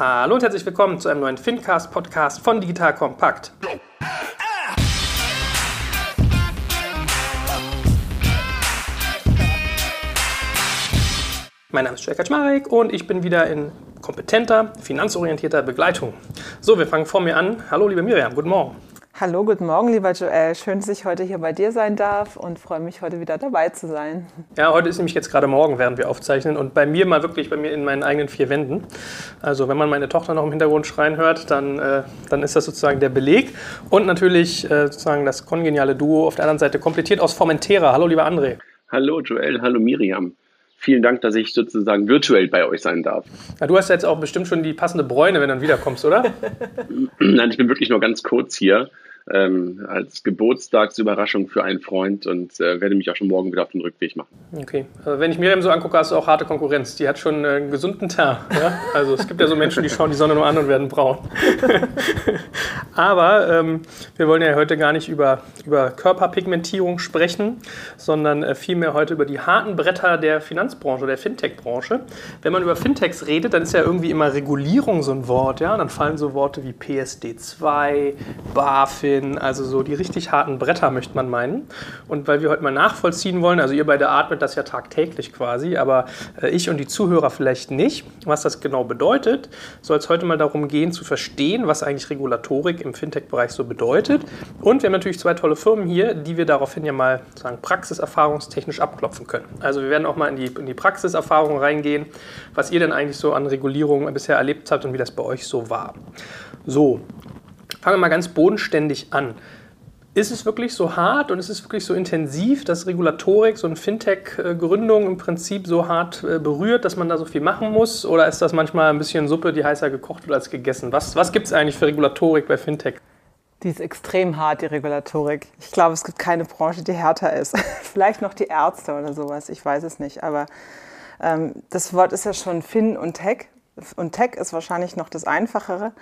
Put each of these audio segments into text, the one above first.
Hallo und herzlich willkommen zu einem neuen Fincast-Podcast von Digital Kompakt. Mein Name ist Jörg Kaczmarek und ich bin wieder in kompetenter, finanzorientierter Begleitung. So, wir fangen vor mir an. Hallo, liebe Miriam, guten Morgen. Hallo, guten Morgen, lieber Joel. Schön, dass ich heute hier bei dir sein darf und freue mich, heute wieder dabei zu sein. Ja, heute ist nämlich jetzt gerade Morgen, während wir aufzeichnen und bei mir mal wirklich bei mir in meinen eigenen vier Wänden. Also wenn man meine Tochter noch im Hintergrund schreien hört, dann, äh, dann ist das sozusagen der Beleg und natürlich äh, sozusagen das kongeniale Duo auf der anderen Seite komplettiert aus Formentera. Hallo, lieber André. Hallo, Joel. Hallo, Miriam vielen Dank, dass ich sozusagen virtuell bei euch sein darf. Ja, du hast jetzt auch bestimmt schon die passende Bräune, wenn du dann wiederkommst, oder? Nein, ich bin wirklich nur ganz kurz hier ähm, als Geburtstagsüberraschung für einen Freund und äh, werde mich auch schon morgen wieder auf den Rückweg machen. Okay. Also wenn ich Miriam so angucke, hast du auch harte Konkurrenz. Die hat schon einen gesunden Teint. Ja? Also es gibt ja so Menschen, die schauen die Sonne nur an und werden braun. Aber ähm, wir wollen ja heute gar nicht über, über Körperpigmentierung sprechen, sondern äh, vielmehr heute über die harten Bretter der Finanzbranche, der Fintech-Branche. Wenn man über Fintechs redet, dann ist ja irgendwie immer Regulierung so ein Wort. Ja? Dann fallen so Worte wie PSD2, BaFin, Stellen, also so die richtig harten Bretter, möchte man meinen. Und weil wir heute mal nachvollziehen wollen, also ihr beide atmet das ja tagtäglich quasi, aber äh, ich und die Zuhörer vielleicht nicht, was das genau bedeutet, soll es heute mal darum gehen, zu verstehen, was eigentlich Regulatorik im Fintech-Bereich so bedeutet. Und wir haben natürlich zwei tolle Firmen hier, die wir daraufhin ja mal sagen, praxiserfahrungstechnisch abklopfen können. Also wir werden auch mal in die, in die Praxiserfahrung reingehen, was ihr denn eigentlich so an Regulierungen bisher erlebt habt und wie das bei euch so war. So, Fangen wir mal ganz bodenständig an. Ist es wirklich so hart und ist es wirklich so intensiv, dass Regulatorik, so eine Fintech-Gründung im Prinzip so hart äh, berührt, dass man da so viel machen muss? Oder ist das manchmal ein bisschen Suppe, die heißer gekocht wird als gegessen? Was, was gibt es eigentlich für Regulatorik bei Fintech? Die ist extrem hart, die Regulatorik. Ich glaube, es gibt keine Branche, die härter ist. Vielleicht noch die Ärzte oder sowas, ich weiß es nicht. Aber ähm, das Wort ist ja schon Fin und Tech. Und Tech ist wahrscheinlich noch das Einfachere.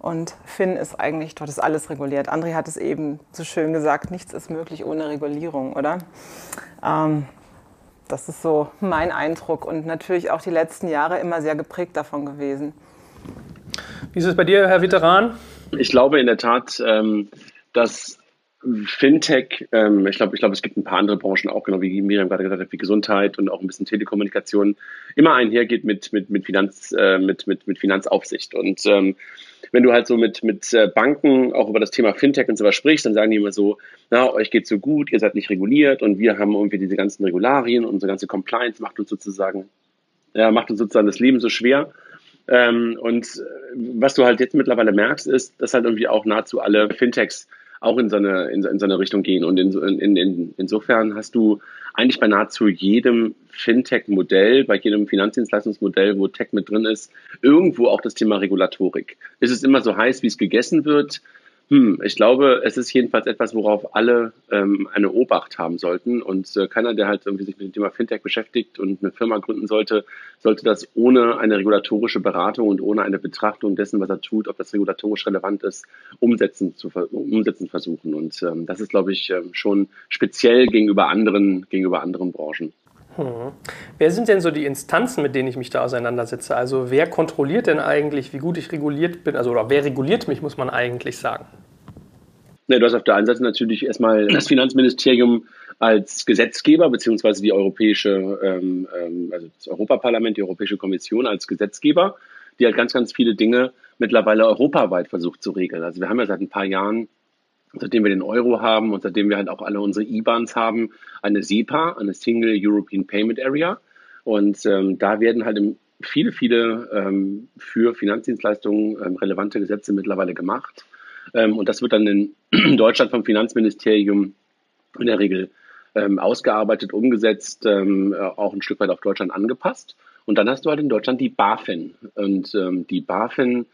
Und Finn ist eigentlich, dort ist alles reguliert. André hat es eben so schön gesagt, nichts ist möglich ohne Regulierung, oder? Ähm, das ist so mein Eindruck und natürlich auch die letzten Jahre immer sehr geprägt davon gewesen. Wie ist es bei dir, Herr Veteran? Ich glaube in der Tat, ähm, dass Fintech, ähm, ich glaube, ich glaube, es gibt ein paar andere Branchen auch, genau wie Miriam gerade gesagt hat, wie Gesundheit und auch ein bisschen Telekommunikation, immer einhergeht mit, mit, mit, Finanz, äh, mit, mit, mit Finanzaufsicht. Und ähm, wenn du halt so mit, mit äh, Banken auch über das Thema Fintech und so was sprichst, dann sagen die immer so, na, euch geht's so gut, ihr seid nicht reguliert und wir haben irgendwie diese ganzen Regularien und unsere ganze Compliance macht uns sozusagen, ja, macht uns sozusagen das Leben so schwer. Ähm, und äh, was du halt jetzt mittlerweile merkst, ist, dass halt irgendwie auch nahezu alle Fintechs auch in so eine, in, in so eine Richtung gehen. Und in, in, in, insofern hast du eigentlich bei nahezu jedem Fintech-Modell, bei jedem Finanzdienstleistungsmodell, wo Tech mit drin ist, irgendwo auch das Thema Regulatorik. Ist es immer so heiß, wie es gegessen wird? Hm, ich glaube, es ist jedenfalls etwas, worauf alle ähm, eine Obacht haben sollten. Und äh, keiner, der halt irgendwie sich mit dem Thema Fintech beschäftigt und eine Firma gründen sollte, sollte das ohne eine regulatorische Beratung und ohne eine Betrachtung dessen, was er tut, ob das regulatorisch relevant ist, umsetzen, zu, umsetzen versuchen. Und ähm, das ist, glaube ich, ähm, schon speziell gegenüber anderen, gegenüber anderen Branchen. Hm. Wer sind denn so die Instanzen, mit denen ich mich da auseinandersetze? Also wer kontrolliert denn eigentlich, wie gut ich reguliert bin? Also oder wer reguliert mich, muss man eigentlich sagen? Ja, du hast auf der einen Seite natürlich erstmal das Finanzministerium als Gesetzgeber, beziehungsweise die europäische, ähm, ähm, also das Europaparlament, die Europäische Kommission als Gesetzgeber, die halt ganz, ganz viele Dinge mittlerweile europaweit versucht zu regeln. Also wir haben ja seit ein paar Jahren seitdem wir den Euro haben und seitdem wir halt auch alle unsere IBANs haben, eine SEPA, eine Single European Payment Area. Und ähm, da werden halt viele, viele ähm, für Finanzdienstleistungen ähm, relevante Gesetze mittlerweile gemacht. Ähm, und das wird dann in Deutschland vom Finanzministerium in der Regel ähm, ausgearbeitet, umgesetzt, ähm, auch ein Stück weit auf Deutschland angepasst. Und dann hast du halt in Deutschland die BaFin. Und die BaFin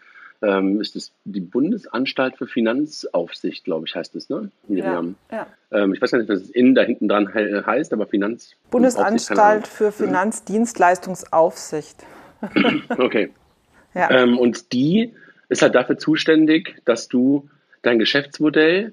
ähm, ist es die Bundesanstalt für Finanzaufsicht, glaube ich, heißt es, ne? Ja, ja. Ähm, ich weiß gar nicht, was es innen da hinten dran heißt, aber Finanz. Bundesanstalt für Finanzdienstleistungsaufsicht. okay. Ja. Ähm, und die ist halt dafür zuständig, dass du dein Geschäftsmodell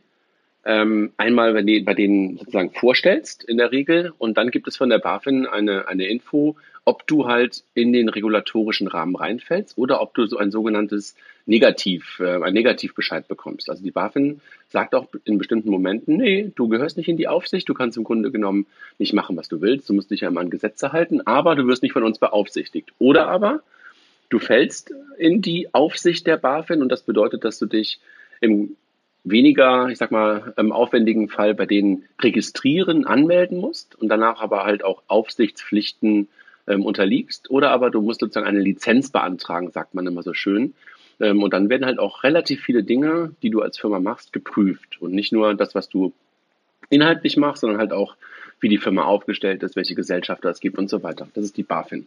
ähm, einmal bei, bei, denen sozusagen vorstellst in der Regel und dann gibt es von der BaFin eine, eine Info, ob du halt in den regulatorischen Rahmen reinfällst oder ob du so ein sogenanntes Negativ, äh, ein Negativbescheid bekommst. Also die BaFin sagt auch in bestimmten Momenten, nee, du gehörst nicht in die Aufsicht, du kannst im Grunde genommen nicht machen, was du willst, du musst dich ja immer an Gesetze halten, aber du wirst nicht von uns beaufsichtigt. Oder aber du fällst in die Aufsicht der BaFin und das bedeutet, dass du dich im weniger, ich sag mal, aufwendigen Fall bei denen registrieren, anmelden musst und danach aber halt auch Aufsichtspflichten ähm, unterliegst. Oder aber du musst sozusagen eine Lizenz beantragen, sagt man immer so schön. Ähm, und dann werden halt auch relativ viele Dinge, die du als Firma machst, geprüft. Und nicht nur das, was du inhaltlich machst, sondern halt auch, wie die Firma aufgestellt ist, welche Gesellschafter es gibt und so weiter. Das ist die BaFin.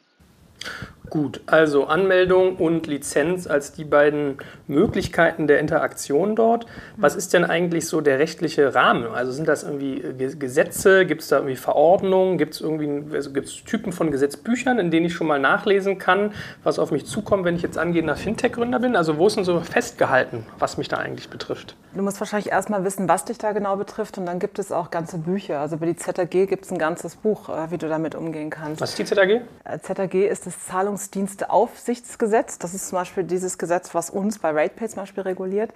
Gut, also Anmeldung und Lizenz als die beiden Möglichkeiten der Interaktion dort. Was ist denn eigentlich so der rechtliche Rahmen? Also sind das irgendwie Gesetze? Gibt es da irgendwie Verordnungen? Gibt es irgendwie also gibt's Typen von Gesetzbüchern, in denen ich schon mal nachlesen kann, was auf mich zukommt, wenn ich jetzt angehender Fintech-Gründer bin? Also wo ist denn so festgehalten, was mich da eigentlich betrifft? Du musst wahrscheinlich erstmal wissen, was dich da genau betrifft und dann gibt es auch ganze Bücher. Also bei die ZAG gibt es ein ganzes Buch, äh, wie du damit umgehen kannst. Was ist die ZAG? Äh, ZAG ist das Zahlungs Zahlungsdiensteaufsichtsgesetz. Das ist zum Beispiel dieses Gesetz, was uns bei RatePay zum Beispiel reguliert.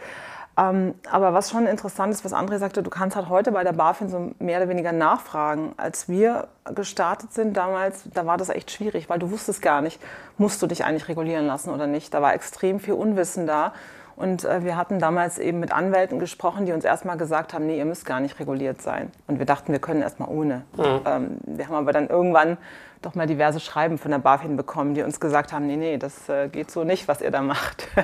Ähm, aber was schon interessant ist, was André sagte, du kannst halt heute bei der BaFin so mehr oder weniger nachfragen. Als wir gestartet sind damals, da war das echt schwierig, weil du wusstest gar nicht, musst du dich eigentlich regulieren lassen oder nicht. Da war extrem viel Unwissen da. Und äh, wir hatten damals eben mit Anwälten gesprochen, die uns erstmal gesagt haben, nee, ihr müsst gar nicht reguliert sein. Und wir dachten, wir können erstmal ohne. Mhm. Ähm, wir haben aber dann irgendwann doch mal diverse Schreiben von der BaFin bekommen, die uns gesagt haben, nee, nee, das äh, geht so nicht, was ihr da macht.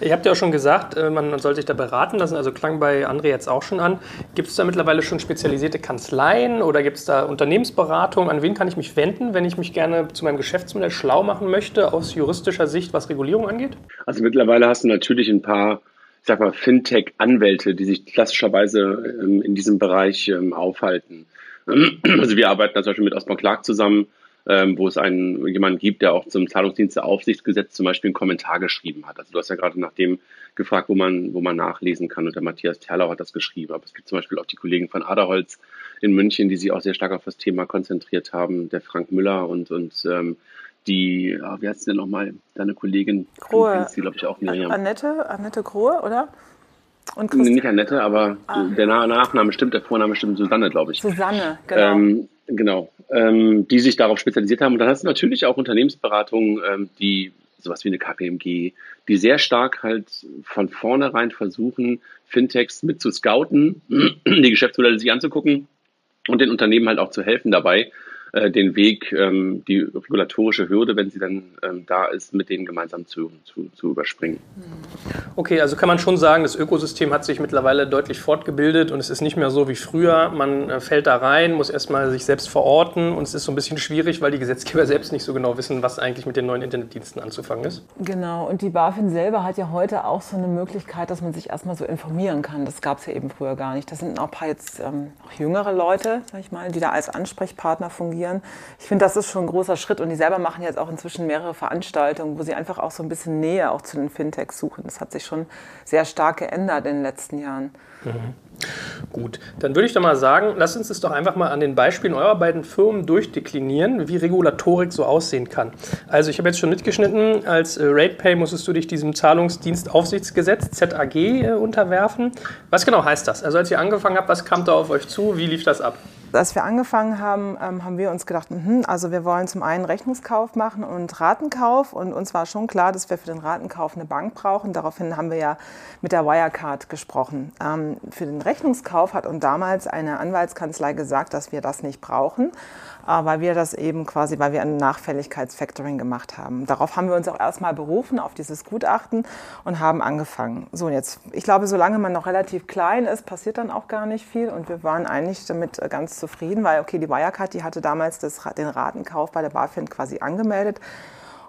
Ihr habt ja auch schon gesagt, äh, man soll sich da beraten lassen, also klang bei André jetzt auch schon an. Gibt es da mittlerweile schon spezialisierte Kanzleien oder gibt es da Unternehmensberatung? An wen kann ich mich wenden, wenn ich mich gerne zu meinem Geschäftsmodell schlau machen möchte, aus juristischer Sicht, was Regulierung angeht? Also mittlerweile hast du natürlich ein paar, ich sag mal, Fintech-Anwälte, die sich klassischerweise ähm, in diesem Bereich ähm, aufhalten. Also wir arbeiten zum Beispiel mit Osborne Clark zusammen, ähm, wo es einen jemanden gibt, der auch zum Zahlungsdiensteaufsichtsgesetz zum Beispiel einen Kommentar geschrieben hat. Also du hast ja gerade nach dem gefragt, wo man, wo man nachlesen kann. Und der Matthias Terlau hat das geschrieben. Aber es gibt zum Beispiel auch die Kollegen von Aderholz in München, die sich auch sehr stark auf das Thema konzentriert haben. Der Frank Müller und, und ähm, die, ah, wie heißt sie denn nochmal, deine Kollegin? Grohe. glaube ich, auch Miriam. Annette, Annette Grohe, oder? Und Christ nicht Annette, aber ah. der Nachname stimmt, der Vorname stimmt, Susanne, glaube ich. Susanne, genau. Ähm, genau. Ähm, die sich darauf spezialisiert haben. Und dann hast du natürlich auch Unternehmensberatungen, ähm, die sowas wie eine KPMG, die sehr stark halt von vornherein versuchen, Fintechs mit zu scouten, die Geschäftsmodelle sich anzugucken und den Unternehmen halt auch zu helfen dabei, äh, den Weg, ähm, die regulatorische Hürde, wenn sie dann ähm, da ist, mit denen gemeinsam zu, zu, zu überspringen. Okay, also kann man schon sagen, das Ökosystem hat sich mittlerweile deutlich fortgebildet und es ist nicht mehr so wie früher. Man äh, fällt da rein, muss erstmal sich selbst verorten und es ist so ein bisschen schwierig, weil die Gesetzgeber selbst nicht so genau wissen, was eigentlich mit den neuen Internetdiensten anzufangen ist. Genau, und die BaFin selber hat ja heute auch so eine Möglichkeit, dass man sich erstmal so informieren kann. Das gab es ja eben früher gar nicht. Das sind auch ein paar jetzt ähm, auch jüngere Leute, sag ich mal, die da als Ansprechpartner fungieren fungieren. Ich finde, das ist schon ein großer Schritt und die selber machen jetzt auch inzwischen mehrere Veranstaltungen, wo sie einfach auch so ein bisschen Nähe auch zu den Fintechs suchen. Das hat sich schon sehr stark geändert in den letzten Jahren. Mhm. Gut, dann würde ich doch mal sagen, lasst uns das doch einfach mal an den Beispielen eurer beiden Firmen durchdeklinieren, wie Regulatorik so aussehen kann. Also ich habe jetzt schon mitgeschnitten, als äh, RatePay musstest du dich diesem Zahlungsdienstaufsichtsgesetz ZAG äh, unterwerfen. Was genau heißt das? Also als ihr angefangen habt, was kam da auf euch zu? Wie lief das ab? Als wir angefangen haben, ähm, haben wir uns gedacht, mh, also wir wollen zum einen Rechnungskauf machen und Ratenkauf. Und uns war schon klar, dass wir für den Ratenkauf eine Bank brauchen. Daraufhin haben wir ja mit der Wirecard gesprochen. Ähm, für den Rechnungskauf hat uns damals eine Anwaltskanzlei gesagt, dass wir das nicht brauchen, weil wir das eben quasi, weil wir ein Nachfälligkeitsfactoring gemacht haben. Darauf haben wir uns auch erstmal berufen, auf dieses Gutachten und haben angefangen. So, jetzt, ich glaube, solange man noch relativ klein ist, passiert dann auch gar nicht viel. Und wir waren eigentlich damit äh, ganz zufrieden, weil, okay, die Wirecard, die hatte damals das, den Ratenkauf bei der BaFin quasi angemeldet.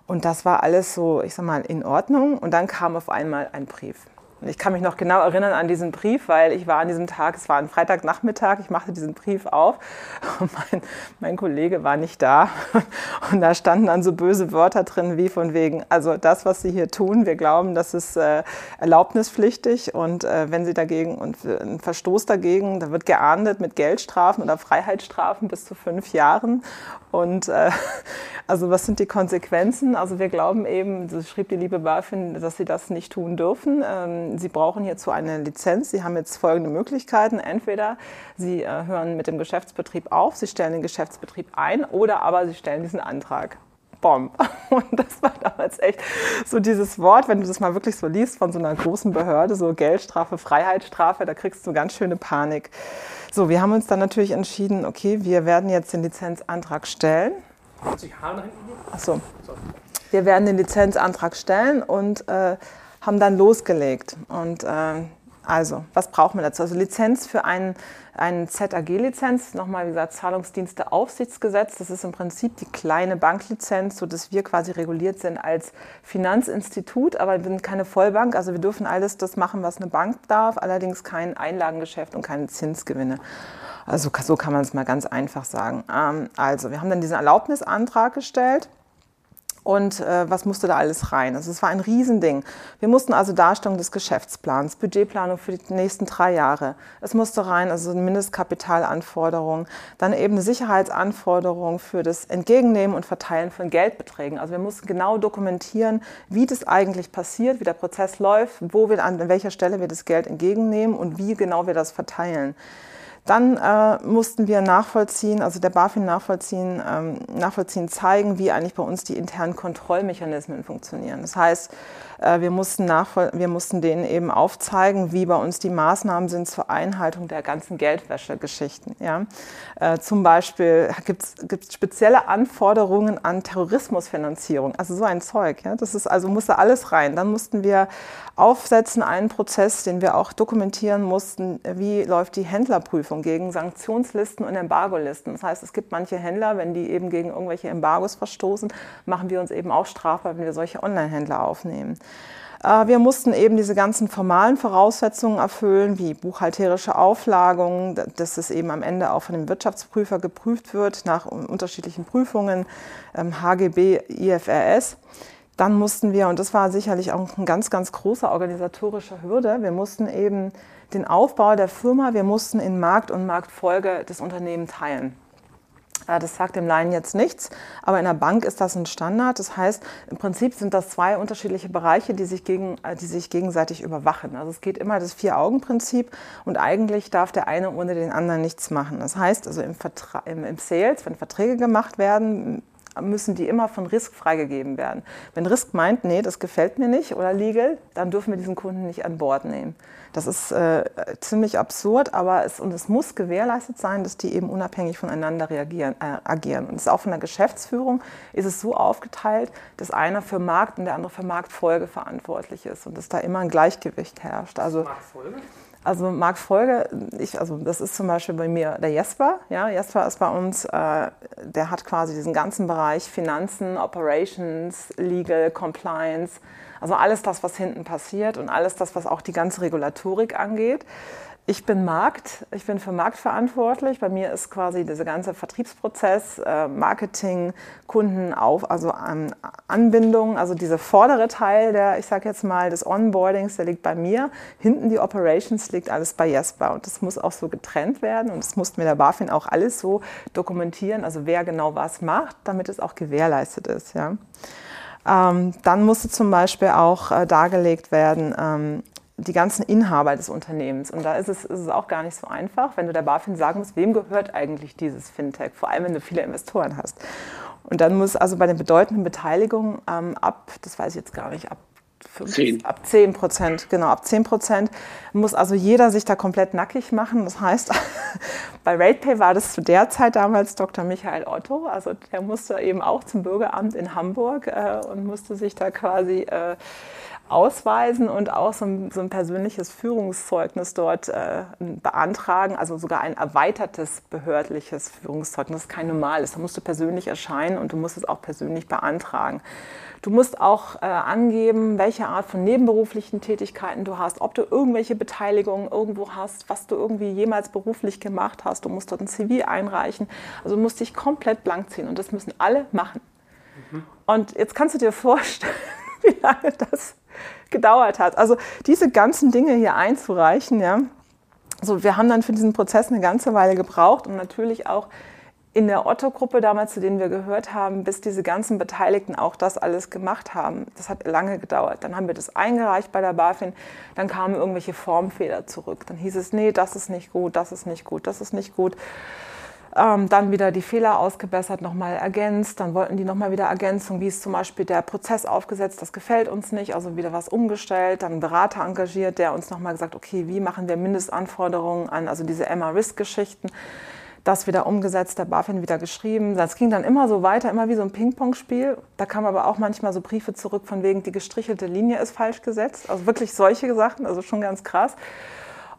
Und das war alles so, ich sag mal, in Ordnung. Und dann kam auf einmal ein Brief. Und ich kann mich noch genau erinnern an diesen Brief, weil ich war an diesem Tag, es war ein Freitagnachmittag, ich machte diesen Brief auf und mein, mein Kollege war nicht da. Und da standen dann so böse Wörter drin, wie von wegen, also das, was Sie hier tun, wir glauben, das ist äh, erlaubnispflichtig und äh, wenn Sie dagegen und ein Verstoß dagegen, da wird geahndet mit Geldstrafen oder Freiheitsstrafen bis zu fünf Jahren. Und äh, also was sind die Konsequenzen? Also wir glauben eben, so schrieb die liebe BaFin, dass sie das nicht tun dürfen. Ähm, sie brauchen hierzu eine Lizenz. Sie haben jetzt folgende Möglichkeiten. Entweder Sie äh, hören mit dem Geschäftsbetrieb auf, Sie stellen den Geschäftsbetrieb ein oder aber Sie stellen diesen Antrag. Bomb. Und das war damals echt so dieses Wort, wenn du das mal wirklich so liest von so einer großen Behörde, so Geldstrafe, Freiheitsstrafe, da kriegst du ganz schöne Panik. So, wir haben uns dann natürlich entschieden, okay, wir werden jetzt den Lizenzantrag stellen. Achso. Wir werden den Lizenzantrag stellen und äh, haben dann losgelegt. Und äh, also, was brauchen wir dazu? Also Lizenz für einen, einen ZAG-Lizenz, nochmal wie gesagt, Zahlungsdienste-Aufsichtsgesetz. Das ist im Prinzip die kleine Banklizenz, sodass wir quasi reguliert sind als Finanzinstitut, aber wir sind keine Vollbank. Also wir dürfen alles das machen, was eine Bank darf, allerdings kein Einlagengeschäft und keine Zinsgewinne. Also so kann man es mal ganz einfach sagen. Ähm, also, wir haben dann diesen Erlaubnisantrag gestellt und äh, was musste da alles rein? Also es war ein Riesending. Wir mussten also Darstellung des Geschäftsplans, Budgetplanung für die nächsten drei Jahre. Es musste rein, also Mindestkapitalanforderungen, dann eben eine Sicherheitsanforderung für das Entgegennehmen und Verteilen von Geldbeträgen. Also wir mussten genau dokumentieren, wie das eigentlich passiert, wie der Prozess läuft, wo wir an welcher Stelle wir das Geld entgegennehmen und wie genau wir das verteilen. Dann äh, mussten wir nachvollziehen, also der BaFin nachvollziehen, ähm, nachvollziehen, zeigen, wie eigentlich bei uns die internen Kontrollmechanismen funktionieren. Das heißt, wir, mussten wir mussten denen eben aufzeigen, wie bei uns die Maßnahmen sind zur Einhaltung der ganzen Geldwäschegeschichten. Ja? Äh, zum Beispiel gibt es spezielle Anforderungen an Terrorismusfinanzierung, also so ein Zeug. Ja? Das ist also musste alles rein. Dann mussten wir aufsetzen einen Prozess, den wir auch dokumentieren mussten, wie läuft die Händlerprüfung gegen Sanktionslisten und Embargolisten. Das heißt, es gibt manche Händler, wenn die eben gegen irgendwelche Embargos verstoßen, machen wir uns eben auch strafbar, wenn wir solche Online-Händler aufnehmen. Äh, wir mussten eben diese ganzen formalen Voraussetzungen erfüllen, wie buchhalterische Auflagung, dass es eben am Ende auch von dem Wirtschaftsprüfer geprüft wird nach unterschiedlichen Prüfungen, HGB, ähm, IFRS. Dann mussten wir, und das war sicherlich auch ein ganz, ganz großer organisatorischer Hürde, wir mussten eben den Aufbau der Firma, wir mussten in Markt und Marktfolge das Unternehmen teilen. Das sagt dem Laien jetzt nichts, aber in der Bank ist das ein Standard. Das heißt, im Prinzip sind das zwei unterschiedliche Bereiche, die sich, gegen, äh, die sich gegenseitig überwachen. Also es geht immer das Vier-Augen-Prinzip und eigentlich darf der eine ohne den anderen nichts machen. Das heißt, also im, Vertra im, im Sales, wenn Verträge gemacht werden, müssen die immer von Risk freigegeben werden. Wenn Risk meint, nee, das gefällt mir nicht oder legal, dann dürfen wir diesen Kunden nicht an Bord nehmen. Das ist äh, ziemlich absurd, aber es, und es muss gewährleistet sein, dass die eben unabhängig voneinander reagieren, äh, agieren. Und es ist auch von der Geschäftsführung ist es so aufgeteilt, dass einer für Markt und der andere für Marktfolge verantwortlich ist und dass da immer ein Gleichgewicht herrscht. Also, Marktfolge? Also Marktfolge, ich, also das ist zum Beispiel bei mir der Jesper. Ja, Jesper ist bei uns, äh, der hat quasi diesen ganzen Bereich Finanzen, Operations, Legal, Compliance, also alles das, was hinten passiert und alles das, was auch die ganze Regulatorik angeht. Ich bin Markt, ich bin für Markt verantwortlich. Bei mir ist quasi dieser ganze Vertriebsprozess, äh, Marketing, Kunden auf, also Anbindung, also dieser vordere Teil der, ich sage jetzt mal, des Onboardings, der liegt bei mir. Hinten die Operations liegt alles bei Jesper und das muss auch so getrennt werden und das mussten wir der BaFin auch alles so dokumentieren, also wer genau was macht, damit es auch gewährleistet ist. Ja. Ähm, dann musste zum Beispiel auch äh, dargelegt werden, ähm, die ganzen Inhaber des Unternehmens. Und da ist es, ist es auch gar nicht so einfach, wenn du der BaFin sagen musst, wem gehört eigentlich dieses Fintech, vor allem wenn du viele Investoren hast. Und dann muss also bei den bedeutenden Beteiligungen ähm, ab, das weiß ich jetzt gar nicht, ab 5, ab 10 Prozent, genau, ab 10 Prozent muss also jeder sich da komplett nackig machen. Das heißt, bei RatePay war das zu der Zeit damals Dr. Michael Otto, also der musste eben auch zum Bürgeramt in Hamburg äh, und musste sich da quasi äh, ausweisen und auch so ein, so ein persönliches Führungszeugnis dort äh, beantragen, also sogar ein erweitertes behördliches Führungszeugnis, das kein normales. Da musst du persönlich erscheinen und du musst es auch persönlich beantragen. Du musst auch äh, angeben, welche Art von nebenberuflichen Tätigkeiten du hast, ob du irgendwelche Beteiligungen irgendwo hast, was du irgendwie jemals beruflich gemacht hast. Du musst dort ein CV einreichen. Also du musst dich komplett blank ziehen und das müssen alle machen. Mhm. Und jetzt kannst du dir vorstellen, wie lange das gedauert hat. Also diese ganzen Dinge hier einzureichen, ja. So, wir haben dann für diesen Prozess eine ganze Weile gebraucht und natürlich auch in der Otto-Gruppe damals, zu denen wir gehört haben, bis diese ganzen Beteiligten auch das alles gemacht haben. Das hat lange gedauert. Dann haben wir das eingereicht bei der BaFin, dann kamen irgendwelche Formfehler zurück. Dann hieß es, nee, das ist nicht gut, das ist nicht gut, das ist nicht gut. Ähm, dann wieder die Fehler ausgebessert, nochmal ergänzt. Dann wollten die nochmal wieder Ergänzung, wie ist zum Beispiel der Prozess aufgesetzt, das gefällt uns nicht, also wieder was umgestellt. Dann einen Berater engagiert, der uns nochmal gesagt, okay, wie machen wir Mindestanforderungen an, also diese Emma-Risk-Geschichten das wieder umgesetzt, der BaFin wieder geschrieben. Das ging dann immer so weiter, immer wie so ein Ping-Pong-Spiel. Da kamen aber auch manchmal so Briefe zurück von wegen, die gestrichelte Linie ist falsch gesetzt. Also wirklich solche Sachen, also schon ganz krass.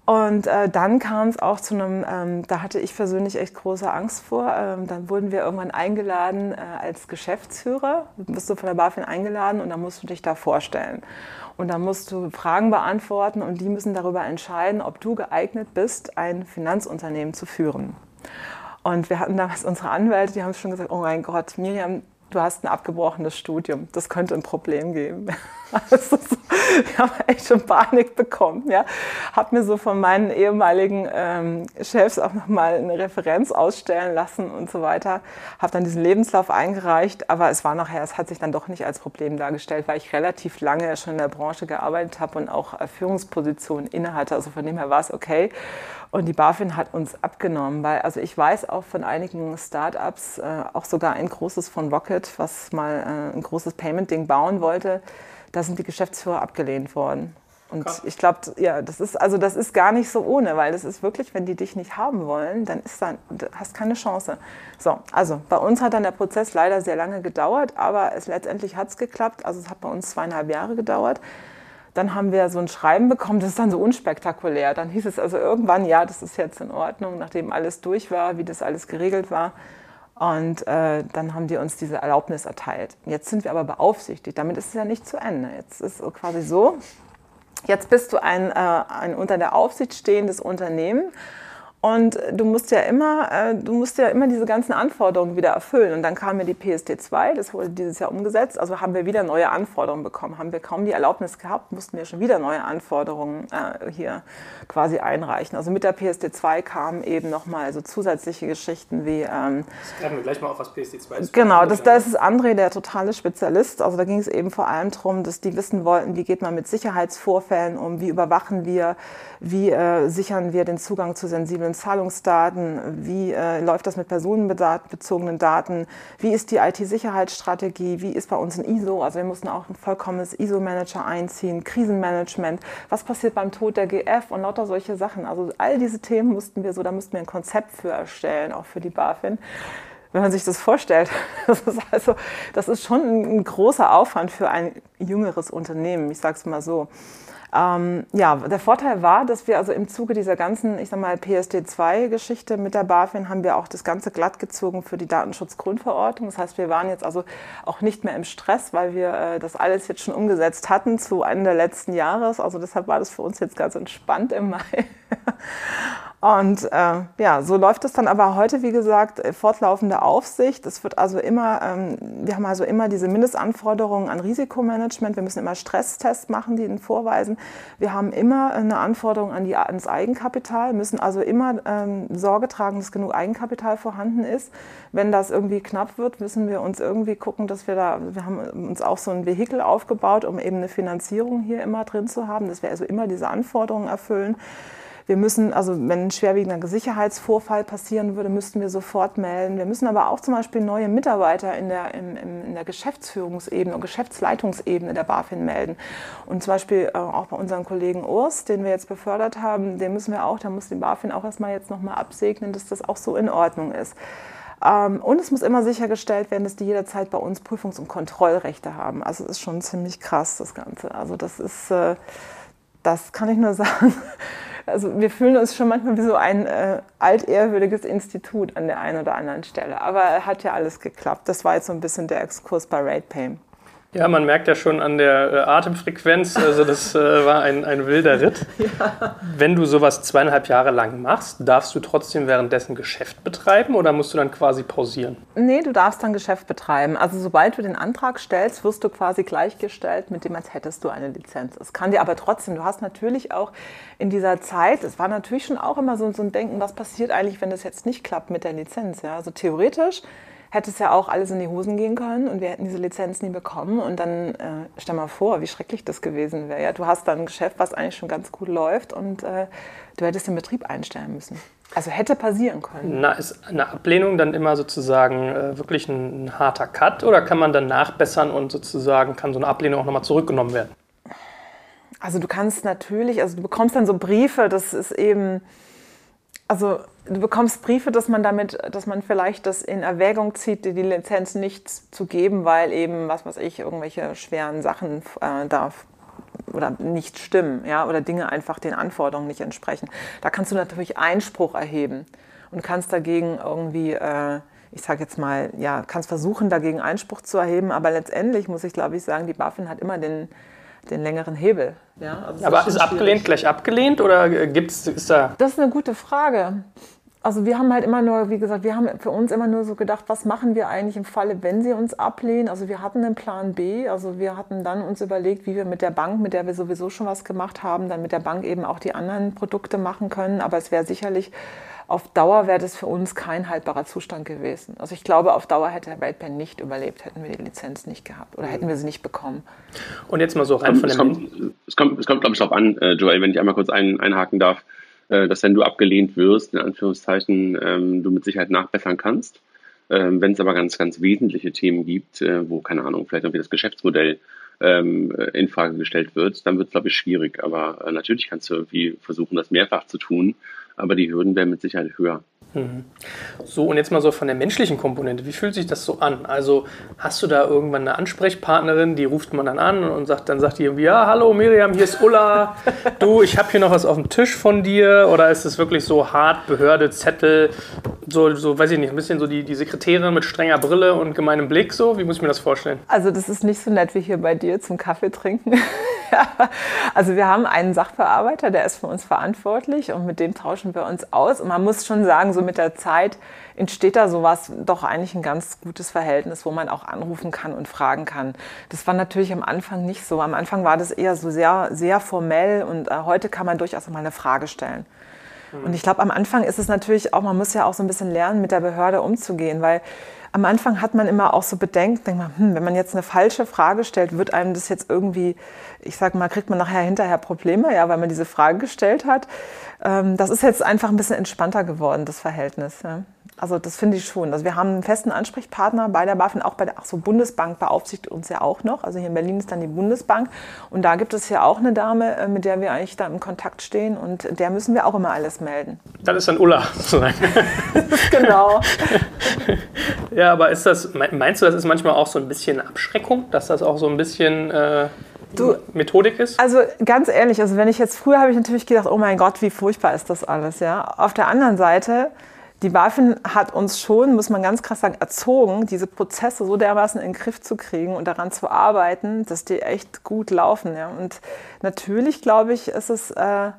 Und äh, dann kam es auch zu einem, ähm, da hatte ich persönlich echt große Angst vor. Ähm, dann wurden wir irgendwann eingeladen äh, als Geschäftsführer. Du bist du von der BaFin eingeladen und dann musst du dich da vorstellen. Und dann musst du Fragen beantworten und die müssen darüber entscheiden, ob du geeignet bist, ein Finanzunternehmen zu führen. Und wir hatten damals unsere Anwälte, die haben schon gesagt, oh mein Gott, Miriam, du hast ein abgebrochenes Studium, das könnte ein Problem geben. Also so, ich habe echt schon Panik bekommen. Ja. Habe mir so von meinen ehemaligen ähm, Chefs auch nochmal eine Referenz ausstellen lassen und so weiter. Habe dann diesen Lebenslauf eingereicht, aber es war nachher, es hat sich dann doch nicht als Problem dargestellt, weil ich relativ lange schon in der Branche gearbeitet habe und auch Führungspositionen innehatte. Also von dem her war es okay. Und die BaFin hat uns abgenommen, weil also ich weiß auch von einigen Startups, äh, auch sogar ein großes von Rocket, was mal äh, ein großes Payment-Ding bauen wollte, da sind die Geschäftsführer abgelehnt worden. Und Krass. ich glaube, ja, das ist also das ist gar nicht so ohne, weil das ist wirklich, wenn die dich nicht haben wollen, dann ist dann du hast keine Chance. So, also bei uns hat dann der Prozess leider sehr lange gedauert, aber es letztendlich hat es geklappt. Also es hat bei uns zweieinhalb Jahre gedauert. Dann haben wir so ein Schreiben bekommen, das ist dann so unspektakulär. Dann hieß es also irgendwann, ja, das ist jetzt in Ordnung, nachdem alles durch war, wie das alles geregelt war. Und äh, dann haben die uns diese Erlaubnis erteilt. Jetzt sind wir aber beaufsichtigt. Damit ist es ja nicht zu Ende. Jetzt ist es quasi so, jetzt bist du ein, äh, ein unter der Aufsicht stehendes Unternehmen und du musst ja immer, äh, du musst ja immer diese ganzen Anforderungen wieder erfüllen. Und dann kam mir die PSD 2, das wurde dieses Jahr umgesetzt. Also haben wir wieder neue Anforderungen bekommen. Haben wir kaum die Erlaubnis gehabt, mussten wir schon wieder neue Anforderungen äh, hier quasi einreichen. Also mit der PSD 2 kamen eben nochmal so zusätzliche Geschichten wie. Ähm, das greifen wir gleich mal auf, was PSD 2 ist. Genau, das, das ist André, der totale Spezialist. Also da ging es eben vor allem darum, dass die wissen wollten, wie geht man mit Sicherheitsvorfällen um, wie überwachen wir, wie äh, sichern wir den Zugang zu sensiblen Zahlungsdaten, wie äh, läuft das mit personenbezogenen Daten, wie ist die IT-Sicherheitsstrategie, wie ist bei uns ein ISO, also wir mussten auch ein vollkommenes ISO-Manager einziehen, Krisenmanagement, was passiert beim Tod der GF und lauter solche Sachen. Also all diese Themen mussten wir so, da mussten wir ein Konzept für erstellen, auch für die BaFin wenn man sich das vorstellt, das ist, also, das ist schon ein großer Aufwand für ein jüngeres Unternehmen, ich sage es mal so. Ähm, ja, der Vorteil war, dass wir also im Zuge dieser ganzen, ich sag mal, PSD2-Geschichte mit der BaFin haben wir auch das Ganze glatt gezogen für die Datenschutzgrundverordnung. Das heißt, wir waren jetzt also auch nicht mehr im Stress, weil wir äh, das alles jetzt schon umgesetzt hatten zu Ende letzten Jahres. Also deshalb war das für uns jetzt ganz entspannt im Mai. Und äh, ja, so läuft es dann aber heute, wie gesagt, äh, fortlaufende Aufsicht. Es wird also immer, ähm, wir haben also immer diese Mindestanforderungen an Risikomanagement. Wir müssen immer Stresstests machen, die ihn vorweisen. Wir haben immer eine Anforderung an die, ans Eigenkapital, müssen also immer ähm, Sorge tragen, dass genug Eigenkapital vorhanden ist. Wenn das irgendwie knapp wird, müssen wir uns irgendwie gucken, dass wir da, wir haben uns auch so ein Vehikel aufgebaut, um eben eine Finanzierung hier immer drin zu haben, dass wir also immer diese Anforderungen erfüllen. Wir müssen, also wenn ein schwerwiegender Sicherheitsvorfall passieren würde, müssten wir sofort melden. Wir müssen aber auch zum Beispiel neue Mitarbeiter in der, in, in der Geschäftsführungsebene und Geschäftsleitungsebene der BaFin melden. Und zum Beispiel äh, auch bei unserem Kollegen Urs, den wir jetzt befördert haben, den müssen wir auch, da muss die BaFin auch erstmal jetzt nochmal absegnen, dass das auch so in Ordnung ist. Ähm, und es muss immer sichergestellt werden, dass die jederzeit bei uns Prüfungs- und Kontrollrechte haben. Also es ist schon ziemlich krass, das Ganze. Also das ist, äh, das kann ich nur sagen also wir fühlen uns schon manchmal wie so ein äh, altehrwürdiges Institut an der einen oder anderen Stelle. Aber hat ja alles geklappt. Das war jetzt so ein bisschen der Exkurs bei RatePay. Ja, man merkt ja schon an der äh, Atemfrequenz, also das äh, war ein, ein wilder Ritt. Ja. Wenn du sowas zweieinhalb Jahre lang machst, darfst du trotzdem währenddessen Geschäft betreiben oder musst du dann quasi pausieren? Nee, du darfst dann Geschäft betreiben. Also sobald du den Antrag stellst, wirst du quasi gleichgestellt mit dem, als hättest du eine Lizenz. Es kann dir aber trotzdem, du hast natürlich auch in dieser Zeit, es war natürlich schon auch immer so, so ein Denken, was passiert eigentlich, wenn das jetzt nicht klappt mit der Lizenz. Ja? Also theoretisch hätte es ja auch alles in die Hosen gehen können und wir hätten diese Lizenz nie bekommen. Und dann äh, stell mal vor, wie schrecklich das gewesen wäre. Ja, du hast dann ein Geschäft, was eigentlich schon ganz gut läuft und äh, du hättest den Betrieb einstellen müssen. Also hätte passieren können. Na, ist eine Ablehnung dann immer sozusagen äh, wirklich ein, ein, harter Cut oder kann man dann nachbessern und sozusagen kann so eine Ablehnung auch nochmal zurückgenommen werden? Also du kannst natürlich, also du bekommst dann so Briefe, das ist eben, also du bekommst Briefe, dass man damit, dass man vielleicht das in Erwägung zieht, die Lizenz nicht zu geben, weil eben, was weiß ich, irgendwelche schweren Sachen äh, darf oder nicht stimmen, ja, oder Dinge einfach den Anforderungen nicht entsprechen. Da kannst du natürlich Einspruch erheben und kannst dagegen irgendwie, äh, ich sage jetzt mal, ja, kannst versuchen, dagegen Einspruch zu erheben, aber letztendlich muss ich, glaube ich, sagen, die BaFin hat immer den, den längeren Hebel. Ja, also aber ist, ist abgelehnt gleich abgelehnt oder gibt's, ist da... Das ist eine gute Frage. Also wir haben halt immer nur, wie gesagt, wir haben für uns immer nur so gedacht, was machen wir eigentlich im Falle, wenn sie uns ablehnen. Also wir hatten einen Plan B, also wir hatten dann uns überlegt, wie wir mit der Bank, mit der wir sowieso schon was gemacht haben, dann mit der Bank eben auch die anderen Produkte machen können. Aber es wäre sicherlich auf Dauer wäre das für uns kein haltbarer Zustand gewesen. Also ich glaube, auf Dauer hätte der Ratepen nicht überlebt, hätten wir die Lizenz nicht gehabt oder hätten wir sie nicht bekommen. Und jetzt mal so rein von der... Es kommt, es kommt, es kommt glaube ich, darauf an, äh, Joel, wenn ich einmal kurz ein, einhaken darf. Äh, dass wenn du abgelehnt wirst, in Anführungszeichen, ähm, du mit Sicherheit nachbessern kannst. Ähm, wenn es aber ganz, ganz wesentliche Themen gibt, äh, wo, keine Ahnung, vielleicht irgendwie das Geschäftsmodell ähm, in Frage gestellt wird, dann wird es, glaube ich, schwierig. Aber äh, natürlich kannst du irgendwie versuchen, das mehrfach zu tun, aber die Hürden werden mit Sicherheit höher. So, und jetzt mal so von der menschlichen Komponente. Wie fühlt sich das so an? Also, hast du da irgendwann eine Ansprechpartnerin, die ruft man dann an und sagt, dann sagt die irgendwie, ja, hallo Miriam, hier ist Ulla. Du, ich habe hier noch was auf dem Tisch von dir. Oder ist es wirklich so hart, Behörde, Zettel, so, so weiß ich nicht, ein bisschen so die, die Sekretärin mit strenger Brille und gemeinem Blick so? Wie muss ich mir das vorstellen? Also, das ist nicht so nett wie hier bei dir zum Kaffee trinken. also wir haben einen Sachbearbeiter, der ist für uns verantwortlich und mit dem tauschen wir uns aus. Und man muss schon sagen, so mit der Zeit entsteht da sowas doch eigentlich ein ganz gutes Verhältnis, wo man auch anrufen kann und fragen kann. Das war natürlich am Anfang nicht so. Am Anfang war das eher so sehr, sehr formell und äh, heute kann man durchaus mal eine Frage stellen. Mhm. Und ich glaube, am Anfang ist es natürlich auch, man muss ja auch so ein bisschen lernen, mit der Behörde umzugehen, weil am Anfang hat man immer auch so Bedenken, denkt man, hm, wenn man jetzt eine falsche Frage stellt, wird einem das jetzt irgendwie, ich sag mal, kriegt man nachher hinterher Probleme, ja, weil man diese Frage gestellt hat. Ähm, das ist jetzt einfach ein bisschen entspannter geworden, das Verhältnis. Ja. Also das finde ich schon. Also wir haben einen festen Ansprechpartner bei der BaFin, auch bei der ach so, Bundesbank beaufsichtigt uns ja auch noch. Also hier in Berlin ist dann die Bundesbank. Und da gibt es ja auch eine Dame, äh, mit der wir eigentlich da im Kontakt stehen. Und der müssen wir auch immer alles melden. Das ist dann Ulla sozusagen. genau. ja, aber ist das, meinst du, das ist manchmal auch so ein bisschen Abschreckung, dass das auch so ein bisschen... Äh Du, Methodik ist? Also ganz ehrlich, also wenn ich jetzt früher habe ich natürlich gedacht, oh mein Gott, wie furchtbar ist das alles, ja. Auf der anderen Seite die BaFin hat uns schon, muss man ganz krass sagen, erzogen, diese Prozesse so dermaßen in den Griff zu kriegen und daran zu arbeiten, dass die echt gut laufen. Ja. Und natürlich, glaube ich, ist es, äh,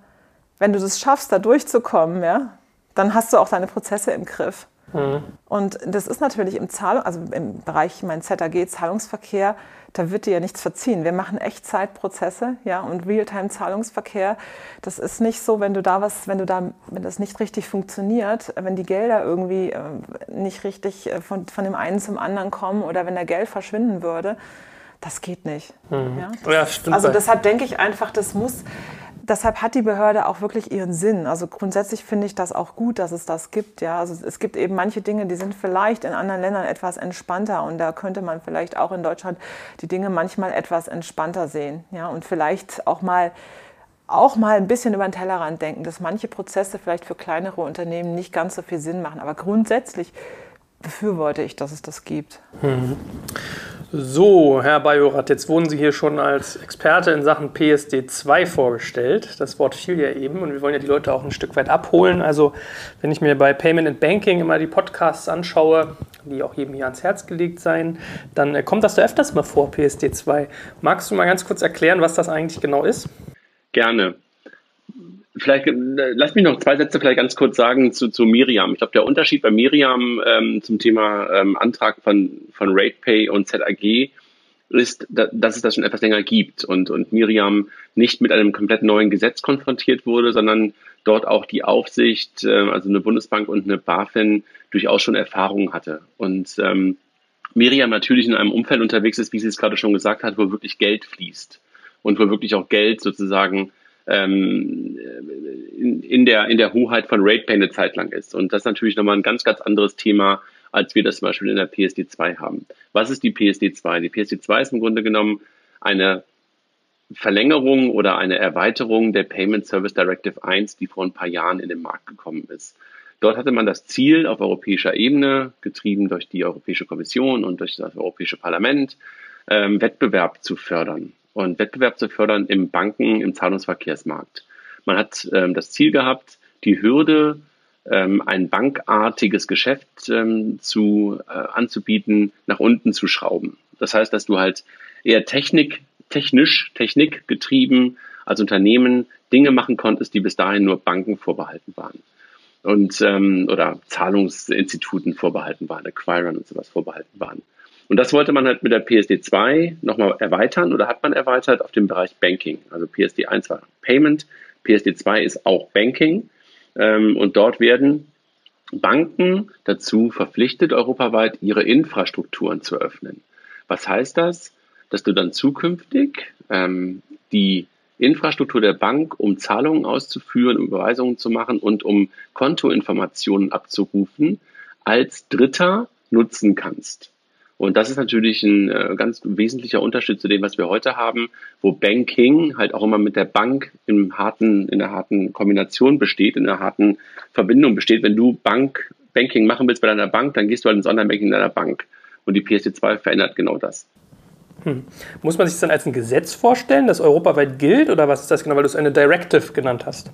wenn du das schaffst, da durchzukommen, ja, dann hast du auch deine Prozesse im Griff. Mhm. Und das ist natürlich im Zahlung, also im Bereich mein ZAG Zahlungsverkehr, da wird dir ja nichts verziehen. Wir machen Echtzeitprozesse, ja, und Realtime-Zahlungsverkehr. Das ist nicht so, wenn du da was, wenn du da, wenn das nicht richtig funktioniert, wenn die Gelder irgendwie äh, nicht richtig äh, von, von dem einen zum anderen kommen oder wenn der Geld verschwinden würde, das geht nicht. Mhm. Ja, das, ja, stimmt. Also deshalb denke ich einfach, das muss, deshalb hat die Behörde auch wirklich ihren Sinn. Also grundsätzlich finde ich das auch gut, dass es das gibt. Ja, also es gibt eben manche Dinge, die sind vielleicht in anderen Ländern etwas entspannter und da könnte man vielleicht auch in Deutschland die Dinge manchmal etwas entspannter sehen. Ja, und vielleicht auch mal auch mal ein bisschen über den Tellerrand denken, dass manche Prozesse vielleicht für kleinere Unternehmen nicht ganz so viel Sinn machen. Aber grundsätzlich befürworte ich, dass es das gibt. Mhm. So, Herr Bajorat, jetzt wurden Sie hier schon als Experte in Sachen PSD2 vorgestellt. Das Wort fiel ja eben und wir wollen ja die Leute auch ein Stück weit abholen. Also, wenn ich mir bei Payment and Banking immer die Podcasts anschaue, die auch jedem hier ans Herz gelegt sein, dann äh, kommt das da öfters mal vor, PSD2. Magst du mal ganz kurz erklären, was das eigentlich genau ist? Gerne. Vielleicht äh, lass mich noch zwei Sätze vielleicht ganz kurz sagen zu, zu Miriam. Ich glaube, der Unterschied bei Miriam ähm, zum Thema ähm, Antrag von, von RatePay und ZAG ist, dass es das schon etwas länger gibt und, und Miriam nicht mit einem komplett neuen Gesetz konfrontiert wurde, sondern dort auch die Aufsicht, äh, also eine Bundesbank und eine BaFin, durchaus schon Erfahrungen hatte. Und ähm, Miriam natürlich in einem Umfeld unterwegs ist, wie sie es gerade schon gesagt hat, wo wirklich Geld fließt und wo wirklich auch Geld sozusagen ähm, in, in, der, in der Hoheit von RatePay eine Zeit lang ist. Und das ist natürlich nochmal ein ganz, ganz anderes Thema, als wir das zum Beispiel in der PSD2 haben. Was ist die PSD2? Die PSD2 ist im Grunde genommen eine Verlängerung oder eine Erweiterung der Payment Service Directive 1, die vor ein paar Jahren in den Markt gekommen ist. Dort hatte man das Ziel auf europäischer Ebene, getrieben durch die Europäische Kommission und durch das Europäische Parlament, ähm, Wettbewerb zu fördern und Wettbewerb zu fördern im Banken-, im Zahlungsverkehrsmarkt. Man hat ähm, das Ziel gehabt, die Hürde ähm, ein bankartiges Geschäft ähm, zu, äh, anzubieten, nach unten zu schrauben. Das heißt, dass du halt eher Technik, technisch, technikgetrieben als Unternehmen Dinge machen konntest, die bis dahin nur Banken vorbehalten waren. Und, ähm, oder Zahlungsinstituten vorbehalten waren, Acquirern und sowas vorbehalten waren. Und das wollte man halt mit der PSD 2 nochmal erweitern oder hat man erweitert auf den Bereich Banking. Also PSD 1 war Payment, PSD 2 ist auch Banking. Ähm, und dort werden Banken dazu verpflichtet, europaweit ihre Infrastrukturen zu öffnen. Was heißt das? Dass du dann zukünftig ähm, die Infrastruktur der Bank, um Zahlungen auszuführen, um Überweisungen zu machen und um Kontoinformationen abzurufen, als Dritter nutzen kannst. Und das ist natürlich ein äh, ganz wesentlicher Unterschied zu dem, was wir heute haben, wo Banking halt auch immer mit der Bank im harten, in einer harten Kombination besteht, in einer harten Verbindung besteht. Wenn du Bank, Banking machen willst bei deiner Bank, dann gehst du halt ins Online-Banking deiner Bank. Und die PSD2 verändert genau das. Hm. Muss man sich das dann als ein Gesetz vorstellen, das europaweit gilt, oder was ist das genau, weil du es eine Directive genannt hast?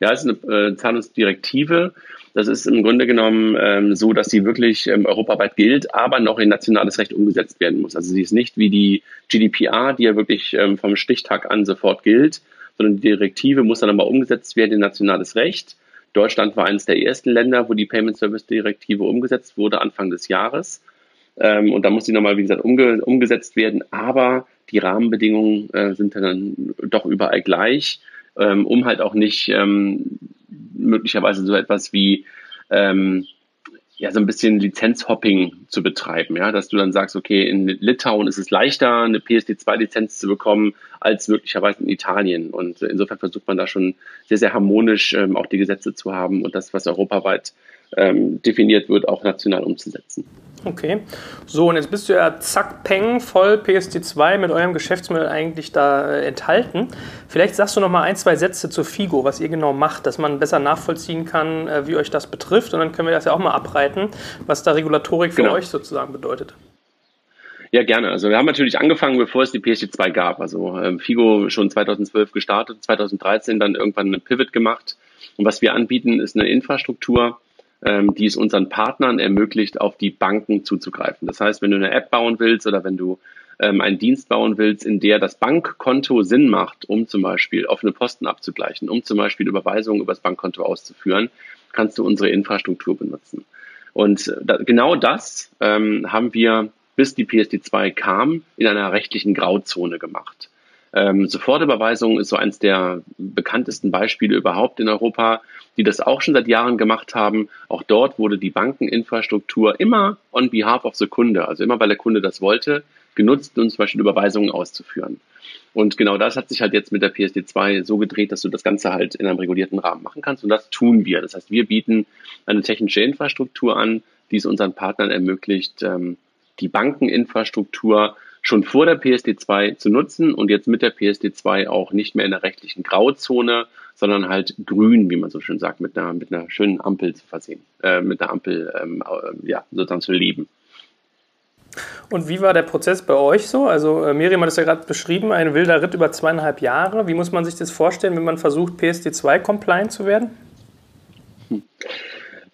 Ja, es ist eine äh, Zahlungsdirektive das ist im Grunde genommen ähm, so, dass sie wirklich ähm, europaweit gilt, aber noch in nationales Recht umgesetzt werden muss. Also sie ist nicht wie die GDPR, die ja wirklich ähm, vom Stichtag an sofort gilt, sondern die Direktive muss dann aber umgesetzt werden in nationales Recht. Deutschland war eines der ersten Länder, wo die Payment Service Direktive umgesetzt wurde, Anfang des Jahres. Ähm, und da muss sie nochmal, wie gesagt, umge umgesetzt werden. Aber die Rahmenbedingungen äh, sind dann doch überall gleich, ähm, um halt auch nicht ähm, möglicherweise so etwas wie ähm, ja, so ein bisschen Lizenzhopping zu betreiben, ja, dass du dann sagst, okay, in Litauen ist es leichter, eine PSD2-Lizenz zu bekommen, als möglicherweise in Italien. Und insofern versucht man da schon sehr, sehr harmonisch ähm, auch die Gesetze zu haben und das, was europaweit ähm, definiert wird, auch national umzusetzen. Okay. So, und jetzt bist du ja zack, peng, voll PSD2 mit eurem Geschäftsmodell eigentlich da äh, enthalten. Vielleicht sagst du noch mal ein, zwei Sätze zu FIGO, was ihr genau macht, dass man besser nachvollziehen kann, äh, wie euch das betrifft. Und dann können wir das ja auch mal abreiten, was da Regulatorik für genau. euch sozusagen bedeutet. Ja, gerne. Also wir haben natürlich angefangen, bevor es die PSD2 gab. Also ähm, FIGO schon 2012 gestartet, 2013 dann irgendwann eine Pivot gemacht. Und was wir anbieten, ist eine Infrastruktur, ähm, die es unseren Partnern ermöglicht, auf die Banken zuzugreifen. Das heißt, wenn du eine App bauen willst oder wenn du ähm, einen Dienst bauen willst, in der das Bankkonto Sinn macht, um zum Beispiel offene Posten abzugleichen, um zum Beispiel Überweisungen übers Bankkonto auszuführen, kannst du unsere Infrastruktur benutzen. Und äh, da, genau das ähm, haben wir, bis die PSD2 kam, in einer rechtlichen Grauzone gemacht. Ähm, Sofortüberweisung ist so eines der bekanntesten Beispiele überhaupt in Europa, die das auch schon seit Jahren gemacht haben. Auch dort wurde die Bankeninfrastruktur immer on behalf of the Kunde, also immer weil der Kunde das wollte, genutzt, um zum Beispiel Überweisungen auszuführen. Und genau das hat sich halt jetzt mit der PSD2 so gedreht, dass du das Ganze halt in einem regulierten Rahmen machen kannst. Und das tun wir. Das heißt, wir bieten eine technische Infrastruktur an, die es unseren Partnern ermöglicht, ähm, die Bankeninfrastruktur schon vor der PSD2 zu nutzen und jetzt mit der PSD2 auch nicht mehr in der rechtlichen Grauzone, sondern halt grün, wie man so schön sagt, mit einer, mit einer schönen Ampel zu versehen, äh, mit einer Ampel ähm, äh, ja, sozusagen zu leben. Und wie war der Prozess bei euch so? Also äh, Miriam hat es ja gerade beschrieben, ein wilder Ritt über zweieinhalb Jahre. Wie muss man sich das vorstellen, wenn man versucht, PSD2-compliant zu werden? Hm.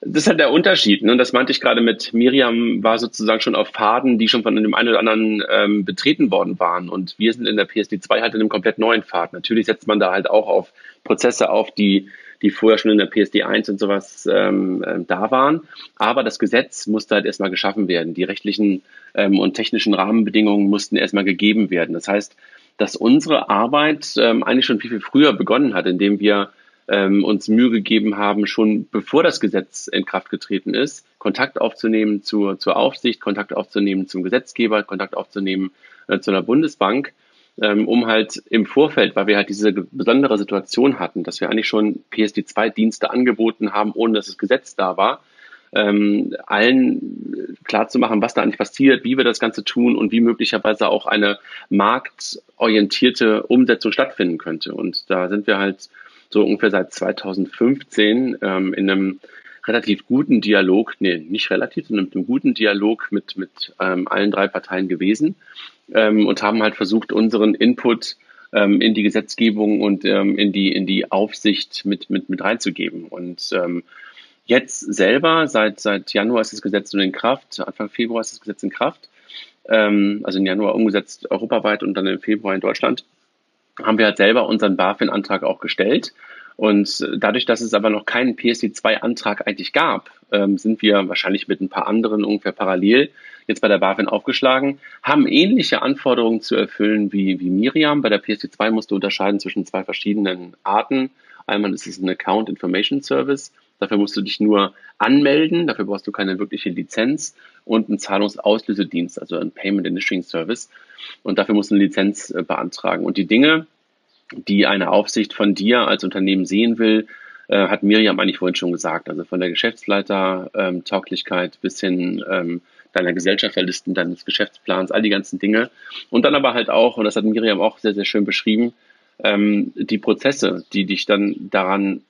Das ist halt der Unterschied. Ne? Und das meinte ich gerade mit Miriam, war sozusagen schon auf Faden, die schon von dem einen oder anderen ähm, betreten worden waren. Und wir sind in der PSD2 halt in einem komplett neuen Pfad. Natürlich setzt man da halt auch auf Prozesse auf, die, die vorher schon in der PSD1 und sowas ähm, äh, da waren. Aber das Gesetz musste halt erstmal geschaffen werden. Die rechtlichen ähm, und technischen Rahmenbedingungen mussten erstmal gegeben werden. Das heißt, dass unsere Arbeit ähm, eigentlich schon viel, viel früher begonnen hat, indem wir ähm, uns Mühe gegeben haben, schon bevor das Gesetz in Kraft getreten ist, Kontakt aufzunehmen zur, zur Aufsicht, Kontakt aufzunehmen zum Gesetzgeber, Kontakt aufzunehmen äh, zu einer Bundesbank, ähm, um halt im Vorfeld, weil wir halt diese besondere Situation hatten, dass wir eigentlich schon PSD2-Dienste angeboten haben, ohne dass das Gesetz da war, ähm, allen klarzumachen, was da eigentlich passiert, wie wir das Ganze tun und wie möglicherweise auch eine marktorientierte Umsetzung stattfinden könnte. Und da sind wir halt so ungefähr seit 2015 ähm, in einem relativ guten Dialog, nee, nicht relativ, sondern mit einem guten Dialog mit, mit ähm, allen drei Parteien gewesen ähm, und haben halt versucht, unseren Input ähm, in die Gesetzgebung und ähm, in, die, in die Aufsicht mit, mit, mit reinzugeben. Und ähm, jetzt selber, seit, seit Januar ist das Gesetz in Kraft, Anfang Februar ist das Gesetz in Kraft, ähm, also im Januar umgesetzt europaweit und dann im Februar in Deutschland haben wir halt selber unseren BaFin-Antrag auch gestellt. Und dadurch, dass es aber noch keinen PSD2-Antrag eigentlich gab, ähm, sind wir wahrscheinlich mit ein paar anderen ungefähr parallel jetzt bei der BaFin aufgeschlagen, haben ähnliche Anforderungen zu erfüllen wie, wie Miriam. Bei der PSD2 musst du unterscheiden zwischen zwei verschiedenen Arten. Einmal ist es ein Account Information Service. Dafür musst du dich nur anmelden. Dafür brauchst du keine wirkliche Lizenz und ein Zahlungsauslösedienst, also ein Payment Initiating Service. Und dafür musst du eine Lizenz äh, beantragen. Und die Dinge, die eine Aufsicht von dir als Unternehmen sehen will, äh, hat Miriam eigentlich vorhin schon gesagt. Also von der Geschäftsleiter-Tauglichkeit ähm, bis hin ähm, deiner Gesellschafterlisten, deines Geschäftsplans, all die ganzen Dinge. Und dann aber halt auch, und das hat Miriam auch sehr, sehr schön beschrieben, ähm, die Prozesse, die dich dann daran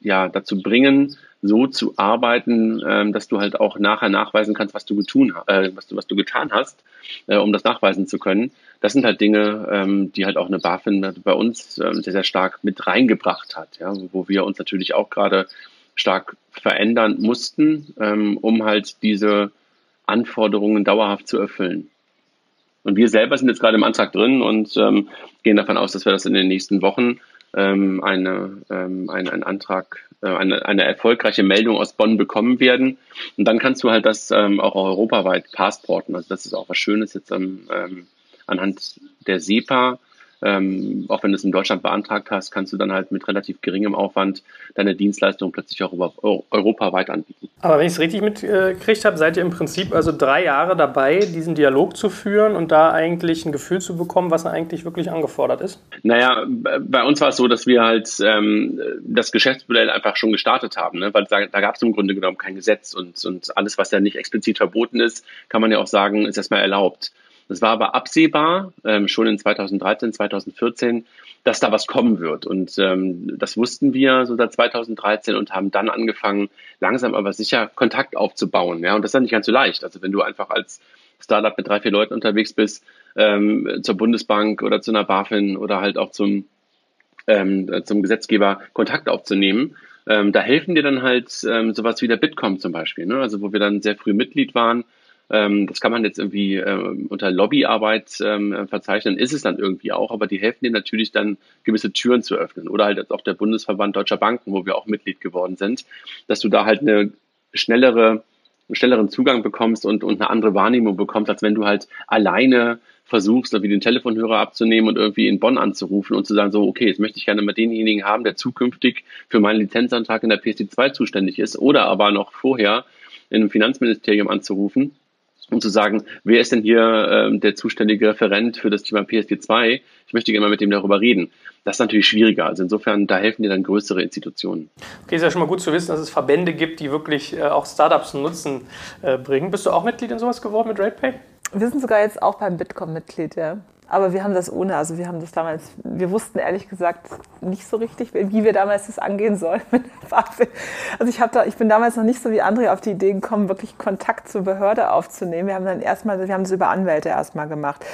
ja, dazu bringen, so zu arbeiten, ähm, dass du halt auch nachher nachweisen kannst, was du, getun, äh, was du, was du getan hast, äh, um das nachweisen zu können. Das sind halt Dinge, ähm, die halt auch eine BaFin bei uns ähm, sehr, sehr stark mit reingebracht hat, ja, wo wir uns natürlich auch gerade stark verändern mussten, ähm, um halt diese Anforderungen dauerhaft zu erfüllen. Und wir selber sind jetzt gerade im Antrag drin und ähm, gehen davon aus, dass wir das in den nächsten Wochen ähm, eine, ähm, ein, einen Antrag, äh, eine, eine erfolgreiche Meldung aus Bonn bekommen werden. Und dann kannst du halt das ähm, auch europaweit passporten. Also das ist auch was Schönes jetzt ähm, anhand der SEPA ähm, auch wenn du es in Deutschland beantragt hast, kannst du dann halt mit relativ geringem Aufwand deine Dienstleistung plötzlich auch über europaweit anbieten. Aber wenn ich es richtig mitgekriegt habe, seid ihr im Prinzip also drei Jahre dabei, diesen Dialog zu führen und da eigentlich ein Gefühl zu bekommen, was eigentlich wirklich angefordert ist? Naja, bei uns war es so, dass wir halt ähm, das Geschäftsmodell einfach schon gestartet haben, ne? weil da, da gab es im Grunde genommen kein Gesetz und, und alles, was ja nicht explizit verboten ist, kann man ja auch sagen, ist erstmal erlaubt. Es war aber absehbar, ähm, schon in 2013, 2014, dass da was kommen wird. Und ähm, das wussten wir so seit 2013 und haben dann angefangen, langsam aber sicher Kontakt aufzubauen. Ja, und das ist ja nicht ganz so leicht. Also wenn du einfach als Startup mit drei, vier Leuten unterwegs bist, ähm, zur Bundesbank oder zu einer BaFin oder halt auch zum, ähm, zum Gesetzgeber Kontakt aufzunehmen, ähm, da helfen dir dann halt ähm, sowas wie der Bitkom zum Beispiel, ne? also wo wir dann sehr früh Mitglied waren das kann man jetzt irgendwie äh, unter Lobbyarbeit ähm, verzeichnen, ist es dann irgendwie auch, aber die helfen dir natürlich dann, gewisse Türen zu öffnen. Oder halt auch der Bundesverband Deutscher Banken, wo wir auch Mitglied geworden sind, dass du da halt eine schnellere, einen schnelleren Zugang bekommst und, und eine andere Wahrnehmung bekommst, als wenn du halt alleine versuchst, irgendwie den Telefonhörer abzunehmen und irgendwie in Bonn anzurufen und zu sagen, so, okay, jetzt möchte ich gerne mal denjenigen haben, der zukünftig für meinen Lizenzantrag in der PSD2 zuständig ist oder aber noch vorher in einem Finanzministerium anzurufen um zu sagen, wer ist denn hier ähm, der zuständige Referent für das Thema PSD2? Ich möchte gerne mal mit dem darüber reden. Das ist natürlich schwieriger. Also insofern, da helfen dir dann größere Institutionen. Okay, ist ja schon mal gut zu wissen, dass es Verbände gibt, die wirklich äh, auch Startups Nutzen äh, bringen. Bist du auch Mitglied in sowas geworden mit RatePay? Wir sind sogar jetzt auch beim Bitkom Mitglied, ja. Aber wir haben das ohne, also wir haben das damals, wir wussten ehrlich gesagt nicht so richtig, wie wir damals das angehen sollen mit der BaFin. Also ich, da, ich bin damals noch nicht so wie andere auf die Idee gekommen, wirklich Kontakt zur Behörde aufzunehmen. Wir haben dann erstmal, wir haben das über Anwälte erstmal gemacht.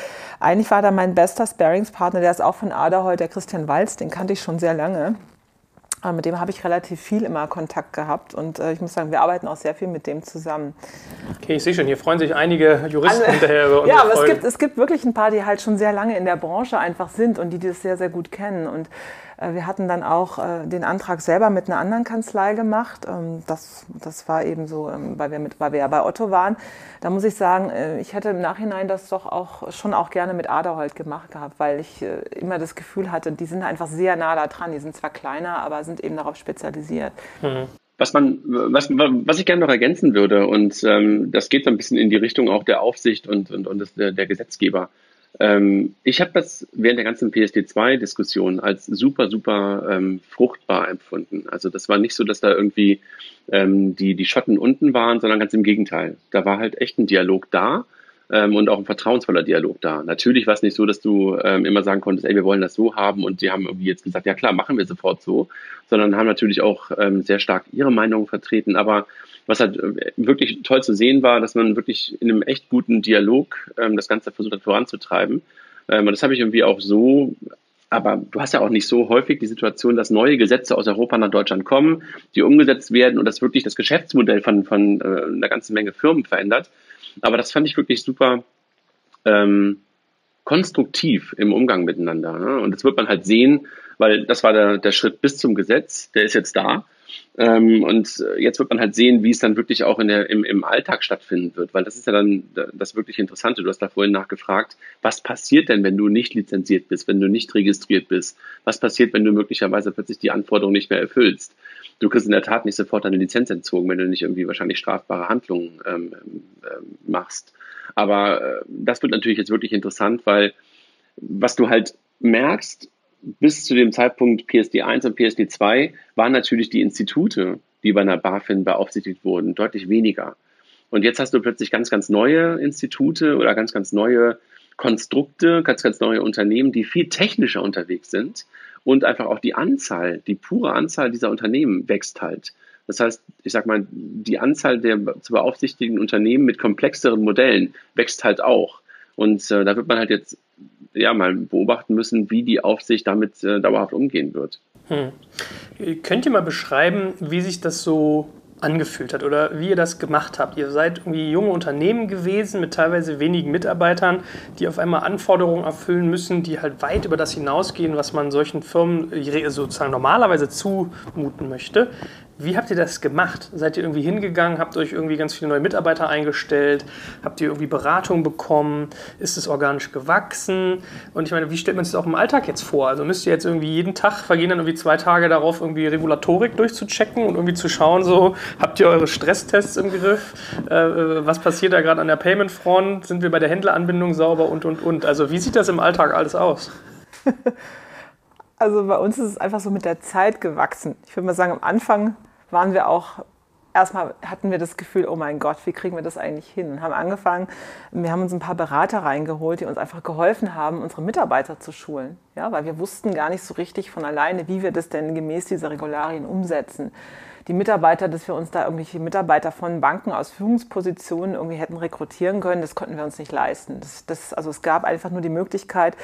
Eigentlich war da mein bester Sparingspartner, der ist auch von Aderholt, der Christian Walz, den kannte ich schon sehr lange. Mit dem habe ich relativ viel immer Kontakt gehabt und äh, ich muss sagen, wir arbeiten auch sehr viel mit dem zusammen. Okay, ich sehe schon, hier freuen sich einige Juristen Alle, hinterher über Ja, aber es gibt, es gibt wirklich ein paar, die halt schon sehr lange in der Branche einfach sind und die das sehr, sehr gut kennen. Und wir hatten dann auch äh, den Antrag selber mit einer anderen Kanzlei gemacht. Ähm, das, das war eben so, ähm, weil wir, mit, weil wir ja bei Otto waren. Da muss ich sagen, äh, ich hätte im Nachhinein das doch auch schon auch gerne mit Aderholt gemacht gehabt, weil ich immer das Gefühl hatte, die sind einfach sehr nah da dran. Die sind zwar kleiner, aber sind eben darauf spezialisiert. Mhm. Was, man, was, was ich gerne noch ergänzen würde, und ähm, das geht so ein bisschen in die Richtung auch der Aufsicht und, und, und des, der, der Gesetzgeber. Ähm, ich habe das während der ganzen PSD2-Diskussion als super, super ähm, fruchtbar empfunden. Also das war nicht so, dass da irgendwie ähm, die, die Schotten unten waren, sondern ganz im Gegenteil. Da war halt echt ein Dialog da ähm, und auch ein vertrauensvoller Dialog da. Natürlich war es nicht so, dass du ähm, immer sagen konntest, ey, wir wollen das so haben und die haben irgendwie jetzt gesagt, ja klar, machen wir sofort so, sondern haben natürlich auch ähm, sehr stark ihre Meinung vertreten, aber was halt äh, wirklich toll zu sehen war, dass man wirklich in einem echt guten Dialog ähm, das Ganze versucht hat voranzutreiben. Ähm, und das habe ich irgendwie auch so aber du hast ja auch nicht so häufig die Situation, dass neue Gesetze aus Europa nach Deutschland kommen, die umgesetzt werden und das wirklich das Geschäftsmodell von, von äh, einer ganzen Menge Firmen verändert. Aber das fand ich wirklich super ähm, konstruktiv im Umgang miteinander. Ne? Und das wird man halt sehen, weil das war der, der Schritt bis zum Gesetz, der ist jetzt da. Ähm, und äh, jetzt wird man halt sehen, wie es dann wirklich auch in der, im, im Alltag stattfinden wird, weil das ist ja dann das wirklich Interessante. Du hast da vorhin nachgefragt, was passiert denn, wenn du nicht lizenziert bist, wenn du nicht registriert bist? Was passiert, wenn du möglicherweise plötzlich die Anforderungen nicht mehr erfüllst? Du kriegst in der Tat nicht sofort deine Lizenz entzogen, wenn du nicht irgendwie wahrscheinlich strafbare Handlungen ähm, ähm, machst. Aber äh, das wird natürlich jetzt wirklich interessant, weil was du halt merkst, bis zu dem Zeitpunkt PSD 1 und PSD 2 waren natürlich die Institute, die bei einer BaFin beaufsichtigt wurden, deutlich weniger. Und jetzt hast du plötzlich ganz, ganz neue Institute oder ganz, ganz neue Konstrukte, ganz, ganz neue Unternehmen, die viel technischer unterwegs sind und einfach auch die Anzahl, die pure Anzahl dieser Unternehmen wächst halt. Das heißt, ich sag mal, die Anzahl der zu beaufsichtigen Unternehmen mit komplexeren Modellen wächst halt auch. Und äh, da wird man halt jetzt ja mal beobachten müssen, wie die Aufsicht damit äh, dauerhaft umgehen wird. Hm. Könnt ihr mal beschreiben, wie sich das so angefühlt hat oder wie ihr das gemacht habt. Ihr seid irgendwie junge Unternehmen gewesen mit teilweise wenigen Mitarbeitern, die auf einmal Anforderungen erfüllen müssen, die halt weit über das hinausgehen, was man solchen Firmen sozusagen normalerweise zumuten möchte. Wie habt ihr das gemacht? Seid ihr irgendwie hingegangen, habt euch irgendwie ganz viele neue Mitarbeiter eingestellt? Habt ihr irgendwie Beratung bekommen? Ist es organisch gewachsen? Und ich meine, wie stellt man sich das auch im Alltag jetzt vor? Also müsst ihr jetzt irgendwie jeden Tag, vergehen dann irgendwie zwei Tage darauf, irgendwie Regulatorik durchzuchecken und irgendwie zu schauen, so, habt ihr eure Stresstests im Griff? Äh, äh was passiert da gerade an der Payment-Front? Sind wir bei der Händleranbindung sauber und, und, und? Also wie sieht das im Alltag alles aus? Also bei uns ist es einfach so mit der Zeit gewachsen. Ich würde mal sagen, am Anfang waren wir auch erstmal hatten wir das Gefühl, oh mein Gott, wie kriegen wir das eigentlich hin? Und haben angefangen, wir haben uns ein paar Berater reingeholt, die uns einfach geholfen haben, unsere Mitarbeiter zu schulen. Ja, weil wir wussten gar nicht so richtig von alleine, wie wir das denn gemäß dieser Regularien umsetzen. Die Mitarbeiter, dass wir uns da irgendwelche Mitarbeiter von Banken aus Führungspositionen irgendwie hätten rekrutieren können, das konnten wir uns nicht leisten. Das, das, also es gab einfach nur die Möglichkeit,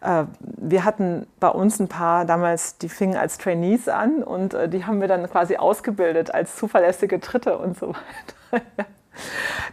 wir hatten bei uns ein paar damals, die fingen als Trainees an und äh, die haben wir dann quasi ausgebildet als zuverlässige Dritte und so weiter.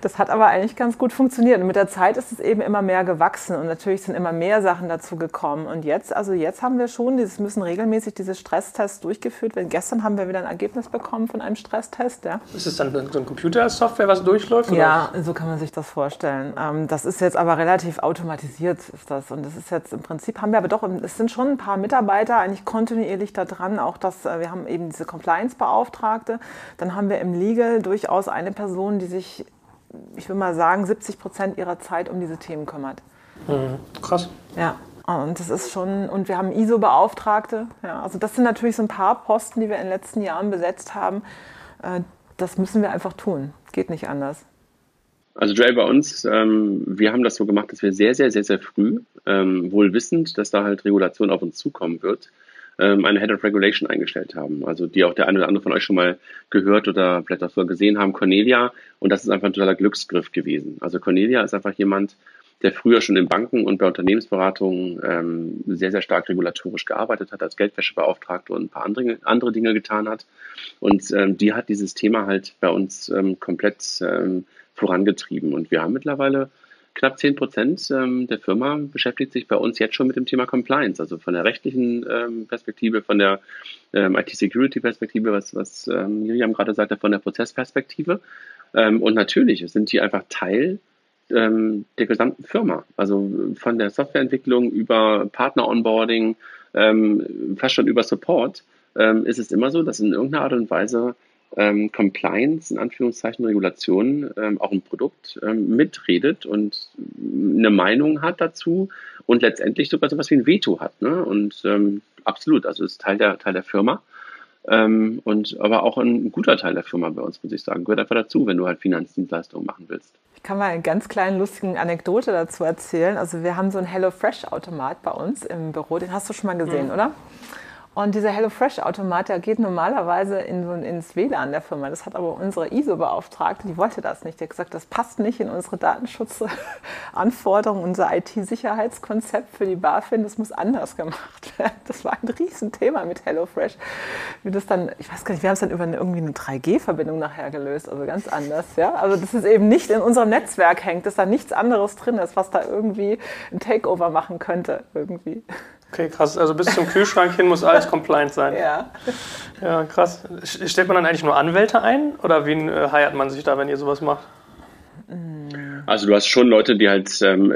Das hat aber eigentlich ganz gut funktioniert. Und mit der Zeit ist es eben immer mehr gewachsen und natürlich sind immer mehr Sachen dazu gekommen. Und jetzt, also jetzt haben wir schon, dieses müssen regelmäßig diese Stresstests durchgeführt werden. Gestern haben wir wieder ein Ergebnis bekommen von einem Stresstest. Ja. Ist es dann so ein Computersoftware, was durchläuft? Oder? Ja, so kann man sich das vorstellen. Ähm, das ist jetzt aber relativ automatisiert, ist das. Und das ist jetzt im Prinzip haben wir aber doch, es sind schon ein paar Mitarbeiter eigentlich kontinuierlich da dran. Auch dass äh, wir haben eben diese Compliance-Beauftragte. Dann haben wir im Legal durchaus eine Person, die sich ich will mal sagen, 70 Prozent ihrer Zeit um diese Themen kümmert. Mhm. Krass. Ja. Und das ist schon, und wir haben ISO-Beauftragte. Ja, also das sind natürlich so ein paar Posten, die wir in den letzten Jahren besetzt haben. Äh, das müssen wir einfach tun. Geht nicht anders. Also Jay, bei uns, ähm, wir haben das so gemacht, dass wir sehr, sehr, sehr, sehr früh, ähm, wohl wissend, dass da halt Regulation auf uns zukommen wird, ähm, eine Head of Regulation eingestellt haben. Also die auch der eine oder andere von euch schon mal gehört oder vielleicht auch so gesehen haben, Cornelia. Und das ist einfach ein totaler Glücksgriff gewesen. Also Cornelia ist einfach jemand, der früher schon in Banken und bei Unternehmensberatungen ähm, sehr, sehr stark regulatorisch gearbeitet hat, als Geldwäschebeauftragte und ein paar andere, andere Dinge getan hat. Und ähm, die hat dieses Thema halt bei uns ähm, komplett ähm, vorangetrieben. Und wir haben mittlerweile knapp 10 Prozent ähm, der Firma beschäftigt sich bei uns jetzt schon mit dem Thema Compliance, also von der rechtlichen ähm, Perspektive, von der ähm, IT-Security-Perspektive, was, was Miriam gerade sagte, von der Prozessperspektive. Und natürlich sind die einfach Teil der gesamten Firma. Also von der Softwareentwicklung über Partner-Onboarding, fast schon über Support, ist es immer so, dass in irgendeiner Art und Weise ähm, Compliance, in Anführungszeichen Regulation, ähm, auch ein Produkt ähm, mitredet und eine Meinung hat dazu und letztendlich sogar so etwas wie ein Veto hat. Ne? Und ähm, absolut, also ist Teil der, Teil der Firma. Ähm, und aber auch ein guter Teil der Firma bei uns, muss ich sagen. Gehört einfach dazu, wenn du halt Finanzdienstleistungen machen willst. Ich kann mal eine ganz kleine lustige Anekdote dazu erzählen. Also wir haben so einen HelloFresh-Automat bei uns im Büro, den hast du schon mal gesehen, mhm. oder? Und dieser HelloFresh-Automat, der geht normalerweise in ins WLAN der Firma. Das hat aber unsere ISO-Beauftragte, die wollte das nicht. Die hat gesagt, das passt nicht in unsere Datenschutzanforderungen, unser IT-Sicherheitskonzept für die BaFin. Das muss anders gemacht werden. Das war ein Riesenthema mit HelloFresh. Wie das dann, ich weiß gar nicht, wir haben es dann über eine, irgendwie eine 3G-Verbindung nachher gelöst, also ganz anders. Ja? Also das ist eben nicht in unserem Netzwerk hängt, dass da nichts anderes drin ist, was da irgendwie ein Takeover machen könnte irgendwie. Okay, krass. Also bis zum Kühlschrank hin muss alles compliant sein. Ja. Ja, krass. Stellt man dann eigentlich nur Anwälte ein oder wen äh, heiert man sich da, wenn ihr sowas macht? Also du hast schon Leute, die halt, ähm,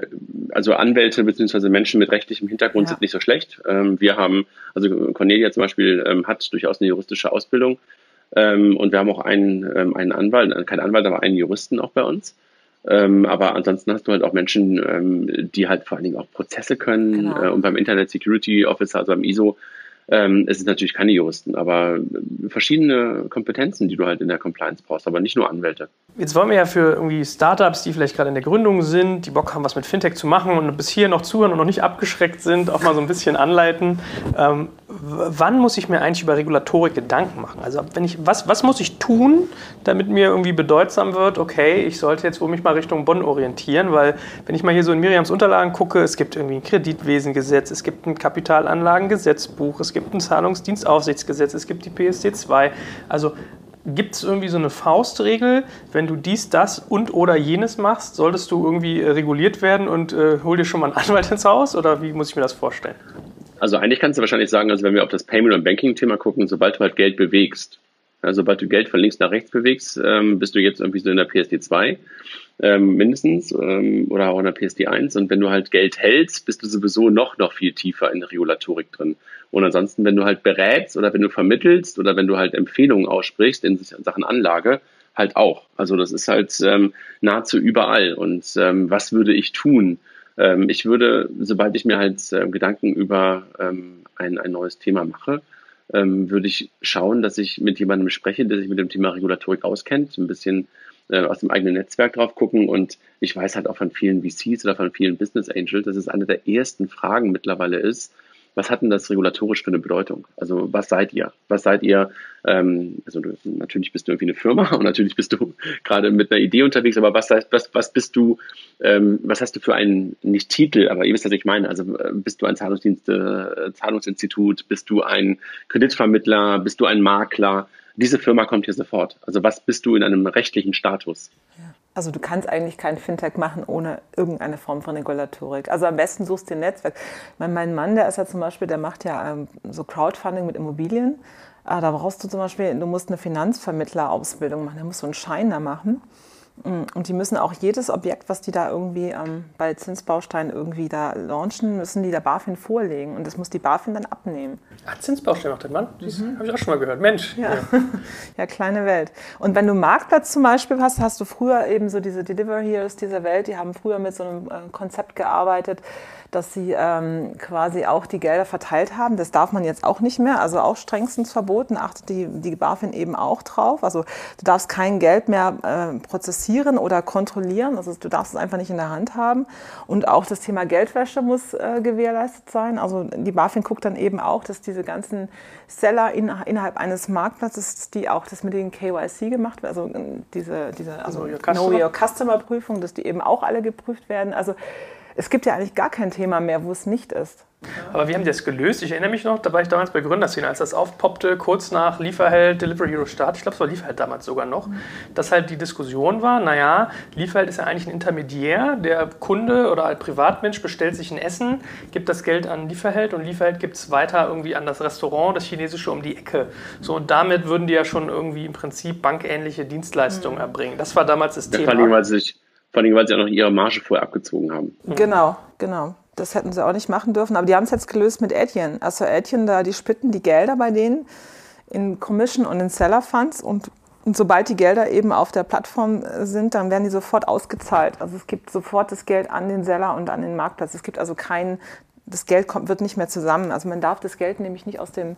also Anwälte bzw. Menschen mit rechtlichem Hintergrund ja. sind nicht so schlecht. Ähm, wir haben, also Cornelia zum Beispiel ähm, hat durchaus eine juristische Ausbildung ähm, und wir haben auch einen, ähm, einen Anwalt, äh, kein Anwalt, aber einen Juristen auch bei uns. Ähm, aber ansonsten hast du halt auch Menschen, ähm, die halt vor allen Dingen auch Prozesse können. Genau. Äh, und beim Internet Security Officer, also beim ISO, ähm, es ist natürlich keine Juristen, aber verschiedene Kompetenzen, die du halt in der Compliance brauchst, aber nicht nur Anwälte. Jetzt wollen wir ja für irgendwie Startups, die vielleicht gerade in der Gründung sind, die Bock haben, was mit Fintech zu machen und bis hier noch zuhören und noch nicht abgeschreckt sind, auch mal so ein bisschen anleiten. Ähm, wann muss ich mir eigentlich über Regulatorik Gedanken machen? Also wenn ich, was, was muss ich tun, damit mir irgendwie bedeutsam wird, okay, ich sollte jetzt wohl mich mal Richtung Bonn orientieren, weil wenn ich mal hier so in Miriams Unterlagen gucke, es gibt irgendwie ein Kreditwesengesetz, es gibt ein Kapitalanlagengesetzbuch, es gibt ein Zahlungsdienstaufsichtsgesetz, es gibt die PSD 2. Also Gibt es irgendwie so eine Faustregel, wenn du dies, das und oder jenes machst, solltest du irgendwie äh, reguliert werden und äh, hol dir schon mal einen Anwalt ins Haus oder wie muss ich mir das vorstellen? Also eigentlich kannst du wahrscheinlich sagen, also wenn wir auf das Payment- und Banking-Thema gucken, sobald du halt Geld bewegst, also sobald du Geld von links nach rechts bewegst, ähm, bist du jetzt irgendwie so in der PSD 2 ähm, mindestens ähm, oder auch in der PSD 1. Und wenn du halt Geld hältst, bist du sowieso noch, noch viel tiefer in der Regulatorik drin. Und ansonsten, wenn du halt berätst oder wenn du vermittelst oder wenn du halt Empfehlungen aussprichst in Sachen Anlage, halt auch. Also das ist halt ähm, nahezu überall. Und ähm, was würde ich tun? Ähm, ich würde, sobald ich mir halt äh, Gedanken über ähm, ein, ein neues Thema mache, ähm, würde ich schauen, dass ich mit jemandem spreche, der sich mit dem Thema Regulatorik auskennt, ein bisschen äh, aus dem eigenen Netzwerk drauf gucken. Und ich weiß halt auch von vielen VCs oder von vielen Business Angels, dass es eine der ersten Fragen mittlerweile ist, was hat denn das regulatorisch für eine Bedeutung? Also was seid ihr? Was seid ihr? Ähm, also du, natürlich bist du irgendwie eine Firma und natürlich bist du gerade mit einer Idee unterwegs, aber was, was, was bist du, ähm, was hast du für einen, nicht Titel, aber ihr wisst, was ich meine. Also äh, bist du ein Zahlungsdienst, äh, Zahlungsinstitut, bist du ein Kreditvermittler, bist du ein Makler? Diese Firma kommt hier sofort. Also was bist du in einem rechtlichen Status? Also du kannst eigentlich kein Fintech machen ohne irgendeine Form von Regulatorik. Also am besten suchst du ein Netzwerk. Mein Mann, der ist ja zum Beispiel, der macht ja ähm, so Crowdfunding mit Immobilien. Ah, da brauchst du zum Beispiel, du musst eine Finanzvermittlerausbildung machen, da musst du einen Schein da machen. Mm, und die müssen auch jedes Objekt, was die da irgendwie ähm, bei Zinsbausteinen irgendwie da launchen, müssen die der BaFin vorlegen. Und das muss die BaFin dann abnehmen. Ah, Zinsbaustein macht der Mann? Das mhm. habe ich auch schon mal gehört. Mensch. Ja. Ja. ja. kleine Welt. Und wenn du Marktplatz zum Beispiel hast, hast du früher eben so diese Deliver Heroes dieser Welt, die haben früher mit so einem äh, Konzept gearbeitet. Dass sie ähm, quasi auch die Gelder verteilt haben. Das darf man jetzt auch nicht mehr, also auch strengstens verboten, achtet die, die BaFin eben auch drauf. Also du darfst kein Geld mehr äh, prozessieren oder kontrollieren, also du darfst es einfach nicht in der Hand haben. Und auch das Thema Geldwäsche muss äh, gewährleistet sein. Also die BaFin guckt dann eben auch, dass diese ganzen Seller in, innerhalb eines Marktplatzes, die auch das mit den KYC gemacht wird, also äh, diese, diese also Know Your Customer Prüfung, dass die eben auch alle geprüft werden. Also es gibt ja eigentlich gar kein Thema mehr, wo es nicht ist. Aber wie haben die das gelöst? Ich erinnere mich noch, da war ich damals bei Gründerszene, als das aufpoppte, kurz nach Lieferheld, Delivery Hero Start, ich glaube, es war Lieferheld damals sogar noch, mhm. dass halt die Diskussion war, naja, Lieferheld ist ja eigentlich ein Intermediär, der Kunde oder ein Privatmensch bestellt sich ein Essen, gibt das Geld an Lieferheld und Lieferheld gibt es weiter irgendwie an das Restaurant, das chinesische um die Ecke. So, und damit würden die ja schon irgendwie im Prinzip bankähnliche Dienstleistungen mhm. erbringen. Das war damals das ja, Thema. Vor allem, weil sie, vor allem, weil sie auch noch ihre Marge vorher abgezogen haben. Genau, genau. Das hätten sie auch nicht machen dürfen. Aber die haben es jetzt gelöst mit Etienne. Also Etienne, da, die spitten die Gelder bei denen in Commission und in Seller Funds und, und sobald die Gelder eben auf der Plattform sind, dann werden die sofort ausgezahlt. Also es gibt sofort das Geld an den Seller und an den Marktplatz. Es gibt also kein, das Geld kommt, wird nicht mehr zusammen. Also man darf das Geld nämlich nicht aus dem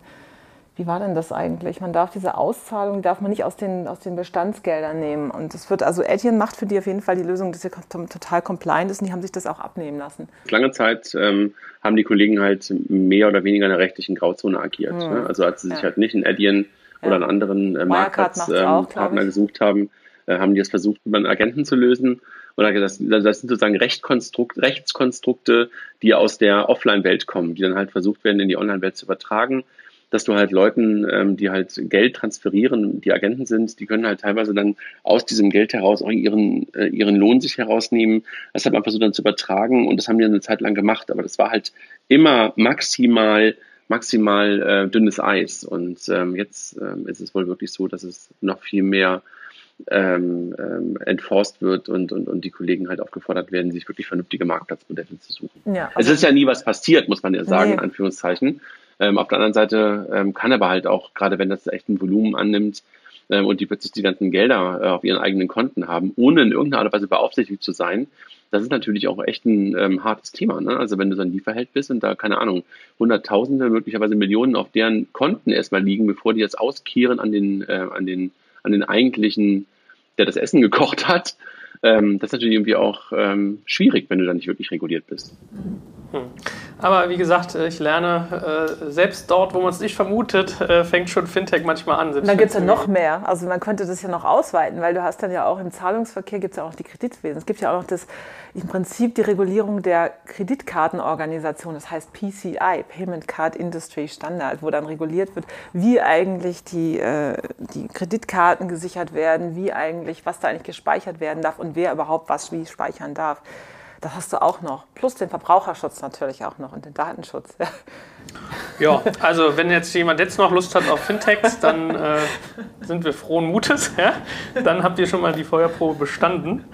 wie war denn das eigentlich? Man darf diese Auszahlung, die darf man nicht aus den, aus den Bestandsgeldern nehmen. Und das wird, also Etienne macht für die auf jeden Fall die Lösung, dass sie total compliant ist und die haben sich das auch abnehmen lassen. Lange Zeit ähm, haben die Kollegen halt mehr oder weniger in der rechtlichen Grauzone agiert. Hm. Ne? Also als sie sich ja. halt nicht in Etienne ja. oder einen anderen äh, Marktplatzpartner ähm, gesucht haben, äh, haben die es versucht, über einen Agenten zu lösen. Oder das, das sind sozusagen Rechtskonstrukt, Rechtskonstrukte, die aus der Offline-Welt kommen, die dann halt versucht werden, in die Online-Welt zu übertragen dass du halt Leuten, ähm, die halt Geld transferieren, die Agenten sind, die können halt teilweise dann aus diesem Geld heraus auch ihren, äh, ihren Lohn sich herausnehmen, das halt einfach so dann zu übertragen und das haben die eine Zeit lang gemacht, aber das war halt immer maximal maximal äh, dünnes Eis und ähm, jetzt ähm, ist es wohl wirklich so, dass es noch viel mehr ähm, ähm, enforced wird und, und, und die Kollegen halt aufgefordert werden, sich wirklich vernünftige Marktplatzmodelle zu suchen. Ja, es ist ja nie was passiert, muss man ja sagen, nee. in Anführungszeichen. Ähm, auf der anderen Seite ähm, kann aber halt auch, gerade wenn das echt ein Volumen annimmt ähm, und die plötzlich die ganzen Gelder äh, auf ihren eigenen Konten haben, ohne in irgendeiner Art und Weise beaufsichtigt zu sein, das ist natürlich auch echt ein ähm, hartes Thema. Ne? Also wenn du so ein Lieferheld bist und da, keine Ahnung, Hunderttausende, möglicherweise Millionen auf deren Konten erstmal liegen, bevor die jetzt auskehren an den, äh, an den, an den eigentlichen, der das Essen gekocht hat, ähm, das ist natürlich irgendwie auch ähm, schwierig, wenn du da nicht wirklich reguliert bist. Hm. Aber wie gesagt, äh, ich lerne, äh, selbst dort, wo man es nicht vermutet, äh, fängt schon Fintech manchmal an. Und dann gibt es ja noch mehr. Also man könnte das ja noch ausweiten, weil du hast dann ja auch im Zahlungsverkehr gibt es ja auch noch die Kreditwesen. Es gibt ja auch noch das, im Prinzip die Regulierung der Kreditkartenorganisation, das heißt PCI, Payment Card Industry Standard, wo dann reguliert wird, wie eigentlich die, die Kreditkarten gesichert werden, wie eigentlich, was da eigentlich gespeichert werden darf und wer überhaupt was wie speichern darf. Das hast du auch noch. Plus den Verbraucherschutz natürlich auch noch und den Datenschutz. Ja, ja also wenn jetzt jemand jetzt noch Lust hat auf Fintechs, dann äh, sind wir frohen Mutes. Ja? Dann habt ihr schon mal die Feuerprobe bestanden.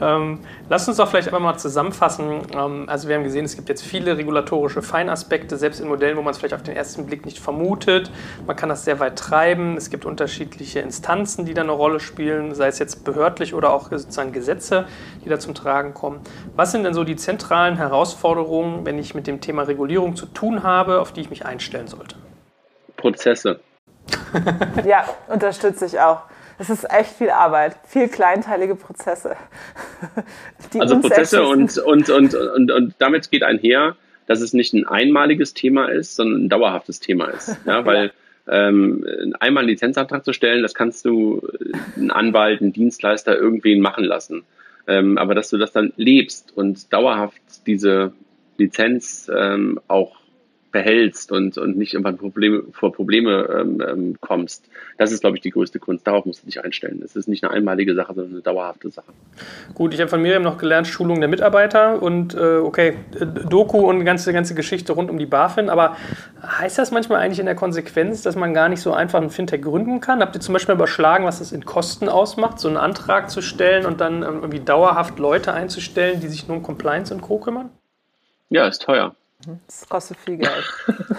Ähm, lasst uns doch vielleicht einfach mal zusammenfassen. Ähm, also wir haben gesehen, es gibt jetzt viele regulatorische Feinaspekte, selbst in Modellen, wo man es vielleicht auf den ersten Blick nicht vermutet. Man kann das sehr weit treiben. Es gibt unterschiedliche Instanzen, die da eine Rolle spielen, sei es jetzt behördlich oder auch sozusagen Gesetze, die da zum Tragen kommen. Was sind denn so die zentralen Herausforderungen, wenn ich mit dem Thema Regulierung zu tun habe, auf die ich mich einstellen sollte? Prozesse. ja, unterstütze ich auch. Es ist echt viel Arbeit, viel kleinteilige Prozesse. also Prozesse und, und, und, und, und damit geht einher, dass es nicht ein einmaliges Thema ist, sondern ein dauerhaftes Thema ist. Ja, weil ja. ähm, einmal einen Lizenzantrag zu stellen, das kannst du einen Anwalt, einen Dienstleister, irgendwen machen lassen. Ähm, aber dass du das dann lebst und dauerhaft diese Lizenz ähm, auch behältst und, und nicht irgendwann Probleme, vor Probleme ähm, ähm, kommst. Das ist, glaube ich, die größte Kunst. Darauf musst du dich einstellen. Es ist nicht eine einmalige Sache, sondern eine dauerhafte Sache. Gut, ich habe von Miriam noch gelernt, Schulung der Mitarbeiter und äh, okay, Doku und die ganze, ganze Geschichte rund um die BaFin. Aber heißt das manchmal eigentlich in der Konsequenz, dass man gar nicht so einfach ein Fintech gründen kann? Habt ihr zum Beispiel überschlagen, was das in Kosten ausmacht, so einen Antrag zu stellen und dann ähm, irgendwie dauerhaft Leute einzustellen, die sich nur um Compliance und Co. kümmern? Ja, ist teuer. Das kostet viel Geld.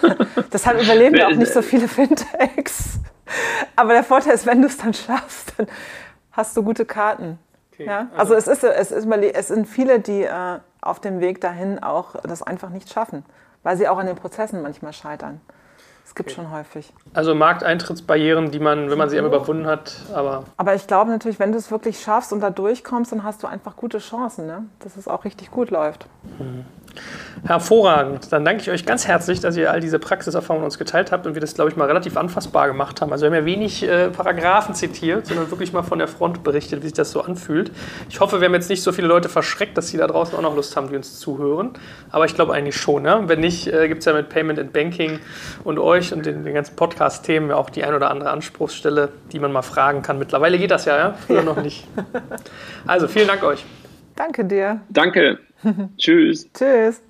Deshalb überleben ja auch nicht so viele Fintechs. Aber der Vorteil ist, wenn du es dann schaffst, dann hast du gute Karten. Okay. Ja? Also, also es, ist, es, ist, es sind viele, die äh, auf dem Weg dahin auch das einfach nicht schaffen, weil sie auch an den Prozessen manchmal scheitern. Es gibt schon häufig. Also Markteintrittsbarrieren, die man, wenn man sie einmal überwunden hat, aber. Aber ich glaube natürlich, wenn du es wirklich schaffst und da durchkommst, dann hast du einfach gute Chancen, ne? dass es auch richtig gut läuft. Mhm. Hervorragend. Dann danke ich euch ganz herzlich, dass ihr all diese Praxiserfahrungen uns geteilt habt und wir das, glaube ich, mal relativ anfassbar gemacht haben. Also wir haben ja wenig äh, Paragraphen zitiert, sondern wirklich mal von der Front berichtet, wie sich das so anfühlt. Ich hoffe, wir haben jetzt nicht so viele Leute verschreckt, dass sie da draußen auch noch Lust haben, die uns zuhören. Aber ich glaube eigentlich schon. Ne? Wenn nicht, äh, gibt es ja mit Payment and Banking und euch und den, den ganzen Podcast-Themen auch die ein oder andere Anspruchsstelle, die man mal fragen kann. Mittlerweile geht das ja, ja? Früher ja. noch nicht. Also vielen Dank euch. Danke dir. Danke. Tschüss. Tschüss.